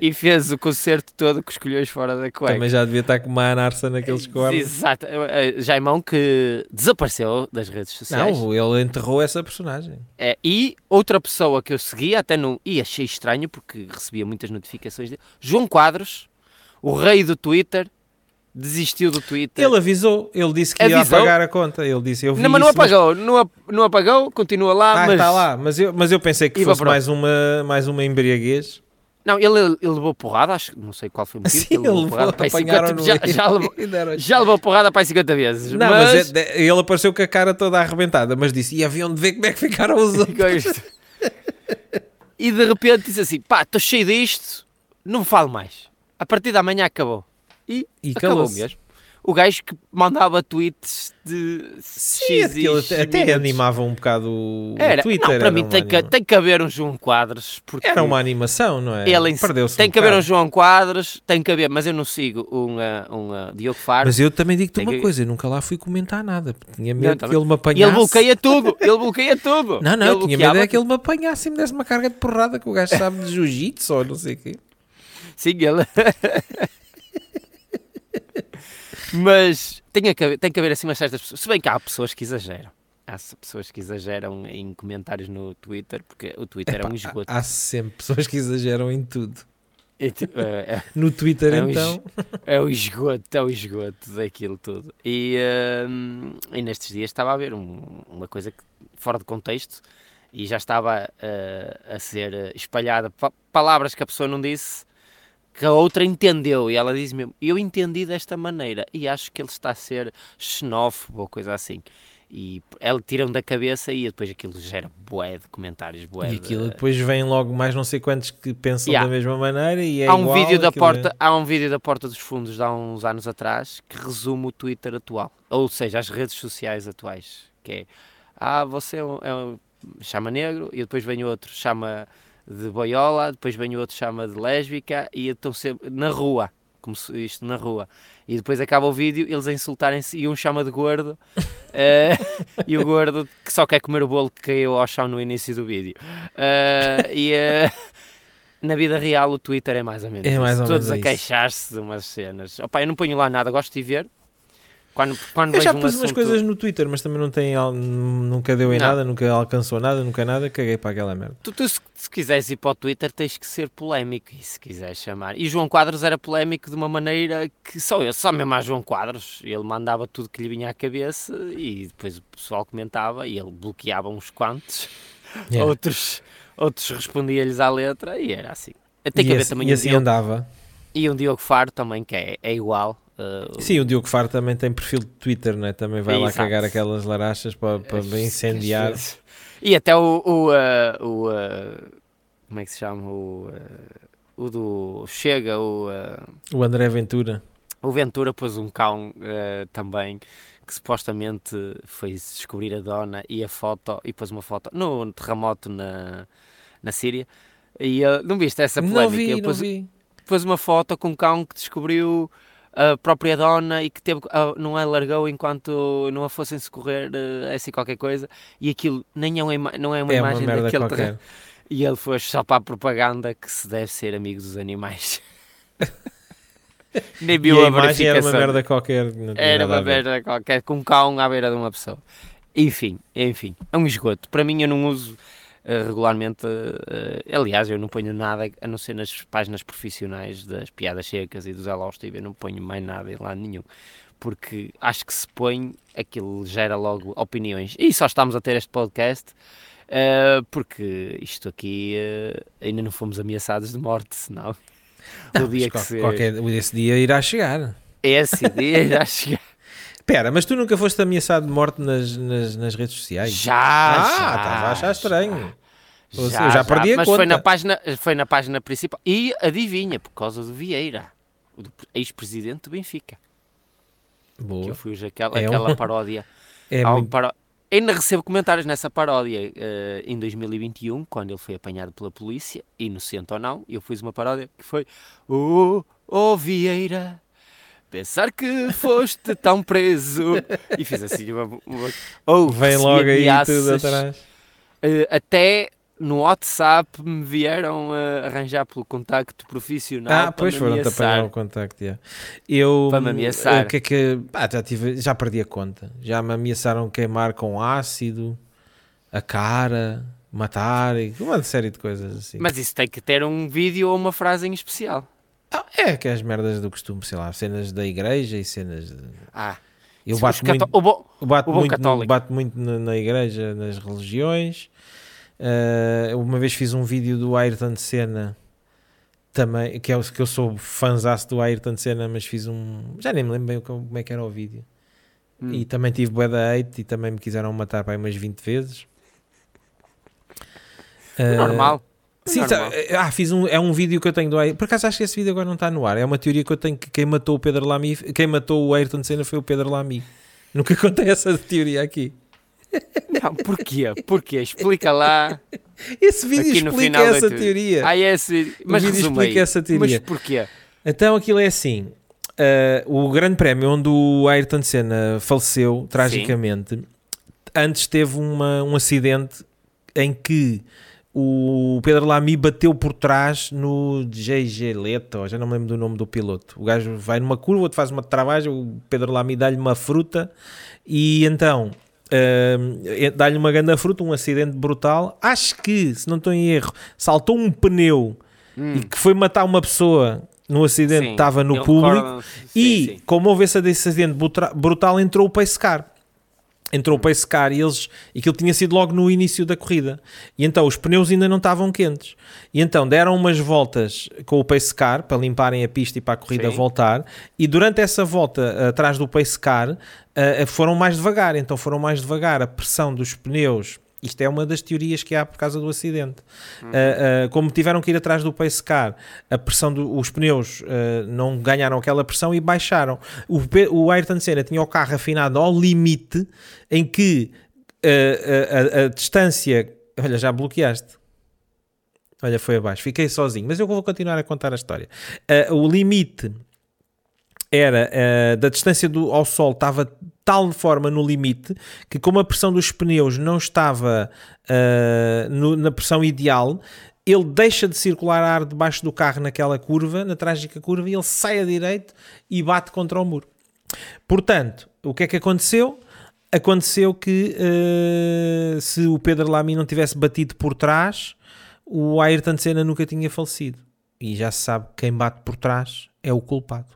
[SPEAKER 2] E fez o concerto todo com os colhões fora da cueca.
[SPEAKER 1] Também já devia estar com uma anarça naqueles cornos.
[SPEAKER 2] Exato. Eh, Jaimão que desapareceu das redes sociais.
[SPEAKER 1] Não, ele enterrou essa personagem.
[SPEAKER 2] É, e outra pessoa que eu seguia, até não. E achei estranho porque recebia muitas notificações dele. João Quadros, o rei do Twitter, desistiu do Twitter.
[SPEAKER 1] Ele avisou, ele disse que ia
[SPEAKER 2] Avisou?
[SPEAKER 1] apagar a conta. Ele disse, eu vi
[SPEAKER 2] não, mas não
[SPEAKER 1] isso, mas-
[SPEAKER 2] apagou, não, ap- não apagou, continua lá,
[SPEAKER 1] Ah,
[SPEAKER 2] mas.
[SPEAKER 1] está lá, mas eu, mas eu pensei que
[SPEAKER 2] E
[SPEAKER 1] fosse mais uma, mais uma embriaguez.
[SPEAKER 2] Não, ele, ele levou porrada, acho que não sei qual foi o motivo. (laughs)
[SPEAKER 1] Sim,
[SPEAKER 2] ele levou porrada para aí 50
[SPEAKER 1] apanharam-no
[SPEAKER 2] já, já, (laughs) levou, já levou porrada para aí 50 vezes.
[SPEAKER 1] Não, mas, é- de- ele apareceu com a cara toda arrebentada, mas disse, e haviam de ver como é que ficaram os (laughs) outros.
[SPEAKER 2] E de repente disse assim: pá, estou cheio disto, não falo mais. A partir da manhã acabou. E,
[SPEAKER 1] E
[SPEAKER 2] acabou mesmo. O gajo que mandava tweets de
[SPEAKER 1] Sim,
[SPEAKER 2] X
[SPEAKER 1] aquilo até, até animava um bocado o
[SPEAKER 2] Era,
[SPEAKER 1] Twitter.
[SPEAKER 2] não, para mim tem que, tem que haver um João Quadros. Porque
[SPEAKER 1] Era uma animação, não é?
[SPEAKER 2] ele
[SPEAKER 1] Perdeu-se
[SPEAKER 2] tem
[SPEAKER 1] um
[SPEAKER 2] que haver um. João Quadros, tem que haver, mas eu não sigo um, uh, um uh, Diogo Faro.
[SPEAKER 1] Mas eu também digo-te uma
[SPEAKER 2] que-
[SPEAKER 1] coisa, eu nunca lá fui comentar nada. Tinha
[SPEAKER 2] Não,
[SPEAKER 1] medo
[SPEAKER 2] tá
[SPEAKER 1] que
[SPEAKER 2] bem.
[SPEAKER 1] ele me
[SPEAKER 2] E
[SPEAKER 1] apanhasse.
[SPEAKER 2] ele bloqueia tudo, ele bloqueia tudo.
[SPEAKER 1] Não, não, eu tinha medo é que ele me apanhasse e me desse uma carga de porrada que o gajo sabe de jiu-jitsu ou não sei o quê.
[SPEAKER 2] Sim, ele. Mas tem que, haver, tem que haver assim umas certas pessoas. Se bem que há pessoas que exageram. Há pessoas que exageram em comentários no Twitter, porque o Twitter é um esgoto.
[SPEAKER 1] há, há sempre pessoas que exageram em tudo.
[SPEAKER 2] É, tipo, é, (laughs)
[SPEAKER 1] No Twitter,
[SPEAKER 2] É um
[SPEAKER 1] então.
[SPEAKER 2] é o esgoto, é o esgoto daquilo tudo. E, hum, e nestes dias estava a ver um- uma coisa que, fora de contexto e já estava eh, a ser espalhada pa- palavras que a pessoa não disse que a outra entendeu e ela diz mesmo, eu entendi desta maneira e acho que ele está a ser xenófobo ou coisa assim. E ela tiram da cabeça e depois aquilo gera bué de comentários, bué
[SPEAKER 1] E
[SPEAKER 2] de-
[SPEAKER 1] aquilo depois vem logo mais não sei quantos que pensam
[SPEAKER 2] Yeah.
[SPEAKER 1] da mesma maneira e é
[SPEAKER 2] há um
[SPEAKER 1] igual,
[SPEAKER 2] vídeo da
[SPEAKER 1] é-
[SPEAKER 2] porta há um vídeo da porta dos fundos de há uns anos atrás que resume o Twitter atual ou seja as redes sociais atuais que é ah você é um, é um- chama negro e depois vem outro chama de boiola depois vem outro chama de lésbica e estão sempre na rua como se isto na rua. E depois acaba o vídeo eles a insultarem-se e um chama de gordo (laughs) eh, e o gordo que só quer comer o bolo que caiu ao chão no início do vídeo. Eh, e eh, na vida real o Twitter é mais ou menos
[SPEAKER 1] É mais ou
[SPEAKER 2] todos
[SPEAKER 1] menos
[SPEAKER 2] a
[SPEAKER 1] isso.
[SPEAKER 2] queixar-se de umas cenas. Opa, eu não ponho lá nada, gosto de ver quando, quando
[SPEAKER 1] Eu já
[SPEAKER 2] um
[SPEAKER 1] pus umas coisas no Twitter, mas também não tem, nunca deu em
[SPEAKER 2] Não.
[SPEAKER 1] nada, nunca alcançou nada, nunca nada, caguei para aquela merda.
[SPEAKER 2] tu, tu se, se quiseres ir para o Twitter tens que ser polémico e se quiseres chamar e João Quadros era polémico de uma maneira que só eu, só mesmo a João Quadros ele mandava tudo que lhe vinha à cabeça e depois o pessoal comentava e ele bloqueava uns quantos
[SPEAKER 1] Yeah.
[SPEAKER 2] outros, outros respondia-lhes à letra e era assim tem que
[SPEAKER 1] e assim,
[SPEAKER 2] também
[SPEAKER 1] e
[SPEAKER 2] um
[SPEAKER 1] assim andava.
[SPEAKER 2] e um Diogo Faro também que é, é igual uh,
[SPEAKER 1] Sim, o Diogo Faro também tem perfil de Twitter, né? também vai lá
[SPEAKER 2] Exato.
[SPEAKER 1] cagar aquelas larachas para, para
[SPEAKER 2] As-
[SPEAKER 1] incendiar.
[SPEAKER 2] E até o. o, uh, o uh, como é que se chama? O, o do. Chega, o,
[SPEAKER 1] O André Ventura.
[SPEAKER 2] o Ventura pôs um cão também que supostamente foi descobrir a dona e a foto e pôs uma foto no terremoto na, na Síria. E não viste essa polémica?
[SPEAKER 1] Não vi,
[SPEAKER 2] Ele
[SPEAKER 1] não
[SPEAKER 2] pôs-
[SPEAKER 1] vi.
[SPEAKER 2] pôs uma foto com um cão que descobriu a própria dona e que teve, não a largou enquanto não a fossem socorrer, uh, assim qualquer coisa, e aquilo nem é uma, não é uma é imagem uma daquele terreno. E ele foi só para a propaganda que se deve ser amigo dos animais. (laughs)
[SPEAKER 1] Nem viu a, a imagem era uma merda qualquer.
[SPEAKER 2] Era uma merda qualquer, com um cão à beira de uma pessoa. Enfim, enfim, é um esgoto. Para mim eu não uso regularmente, uh, aliás eu não ponho nada, a não ser nas páginas profissionais das piadas secas e dos Elostive, eu não ponho mais nada em lado nenhum. Porque acho que se põe, aquilo gera logo opiniões. E só estamos a ter este podcast uh, porque isto aqui ainda não fomos ameaçados de morte, senão (laughs)
[SPEAKER 1] não, o dia que se... qualquer, esse dia irá chegar.
[SPEAKER 2] Esse dia irá (laughs) chegar.
[SPEAKER 1] Espera, mas tu nunca foste ameaçado de morte nas, nas, nas redes sociais?
[SPEAKER 2] Já!
[SPEAKER 1] Ah, estava a achar estranho. Já, eu já, perdi a
[SPEAKER 2] mas
[SPEAKER 1] conta.
[SPEAKER 2] Foi na, página, foi na página principal. E adivinha, por causa do Vieira, o ex-presidente do Benfica. Boa. Que eu fiz aquela, é aquela uma... (laughs) paródia. É muito... paró... Ainda recebo comentários nessa paródia uh, em 2021, quando ele foi apanhado pela polícia, inocente ou não. Eu fiz uma paródia que foi: Oh, oh Vieira, pensar que foste tão preso. E fiz assim uma. uma
[SPEAKER 1] oh, Vem logo aí tudo atrás.
[SPEAKER 2] Uh, até no WhatsApp me vieram arranjar pelo contacto profissional.
[SPEAKER 1] Ah, pois foram-te apanhar o contacto. Yeah. Eu,
[SPEAKER 2] para me ameaçar.
[SPEAKER 1] O que é que. Já, tive, já perdi a conta. Já me ameaçaram queimar com ácido, a cara, matar, e uma série de coisas assim.
[SPEAKER 2] Mas isso tem que ter um vídeo ou uma frase em especial.
[SPEAKER 1] Ah, é que as merdas do costume, sei lá, cenas da igreja e cenas. De...
[SPEAKER 2] Ah.
[SPEAKER 1] Eu bato muito, o bo, bato, o muito no, bato muito na, igreja, nas religiões. Uh, uma vez fiz um vídeo do Ayrton Senna também, que é o que eu sou fãzaço do Ayrton Senna, mas fiz um. Já nem me lembro bem como é que era o vídeo. Hum. E também tive bué da hate e também me quiseram matar para aí umas 20 vezes.
[SPEAKER 2] Uh, Normal.
[SPEAKER 1] Sim, tá, ah, fiz um, é um vídeo que eu tenho do Ayrton. Por acaso acho que esse vídeo agora não está no ar. É uma teoria que eu tenho que quem matou o Pedro Lamy, quem matou o Ayrton Senna foi o Pedro Lamy. Nunca (laughs) contei essa teoria aqui.
[SPEAKER 2] Não, porquê? Porquê? Explica lá.
[SPEAKER 1] Esse vídeo explica essa teoria.
[SPEAKER 2] Ah, esse... Mas o vídeo explica
[SPEAKER 1] essa teoria.
[SPEAKER 2] Mas porquê?
[SPEAKER 1] Então aquilo é assim. Uh, o grande prémio onde o Ayrton Senna faleceu tragicamente, Sim. antes teve uma, um acidente em que o Pedro Lamy bateu por trás no GG Leto, já não me lembro do nome do piloto. O gajo vai numa curva, outro faz uma travagem, o Pedro Lamy dá-lhe uma fruta e então Uh, dá-lhe uma grande fruta, um acidente brutal. Acho que, se não estou em erro, saltou um pneu hum. e que foi matar uma pessoa no acidente, estava no público. Sim, e, sim. como houve esse acidente brutal, entrou o pace car entrou o pace car e eles, aquilo tinha sido logo no início da corrida, e então os pneus ainda não estavam quentes, e então deram umas voltas com o pace car para limparem a pista e para a corrida Sim. voltar, e durante essa volta atrás do pace car uh, foram mais devagar, então foram mais devagar, a pressão dos pneus isto é uma das teorias que há por causa do acidente. Uhum. Uh, uh, como tiveram que ir atrás do pace car, a pressão dos pneus uh, não ganharam aquela pressão e baixaram. O, o Ayrton Senna tinha o carro afinado ao limite em que a, a, distância. Olha, já bloqueaste. Olha, foi abaixo. Fiquei sozinho. Mas eu vou continuar a contar a história. o limite era da distância do, ao Sol estava tal forma no limite que como a pressão dos pneus não estava uh, no, na pressão ideal, ele deixa de circular ar debaixo do carro naquela curva, na trágica curva, e ele sai a direito e bate contra o muro. Portanto, o que é que aconteceu? Aconteceu que uh, se o Pedro Lamy não tivesse batido por trás, o Ayrton Senna nunca tinha falecido. E já se sabe, quem bate por trás é o culpado.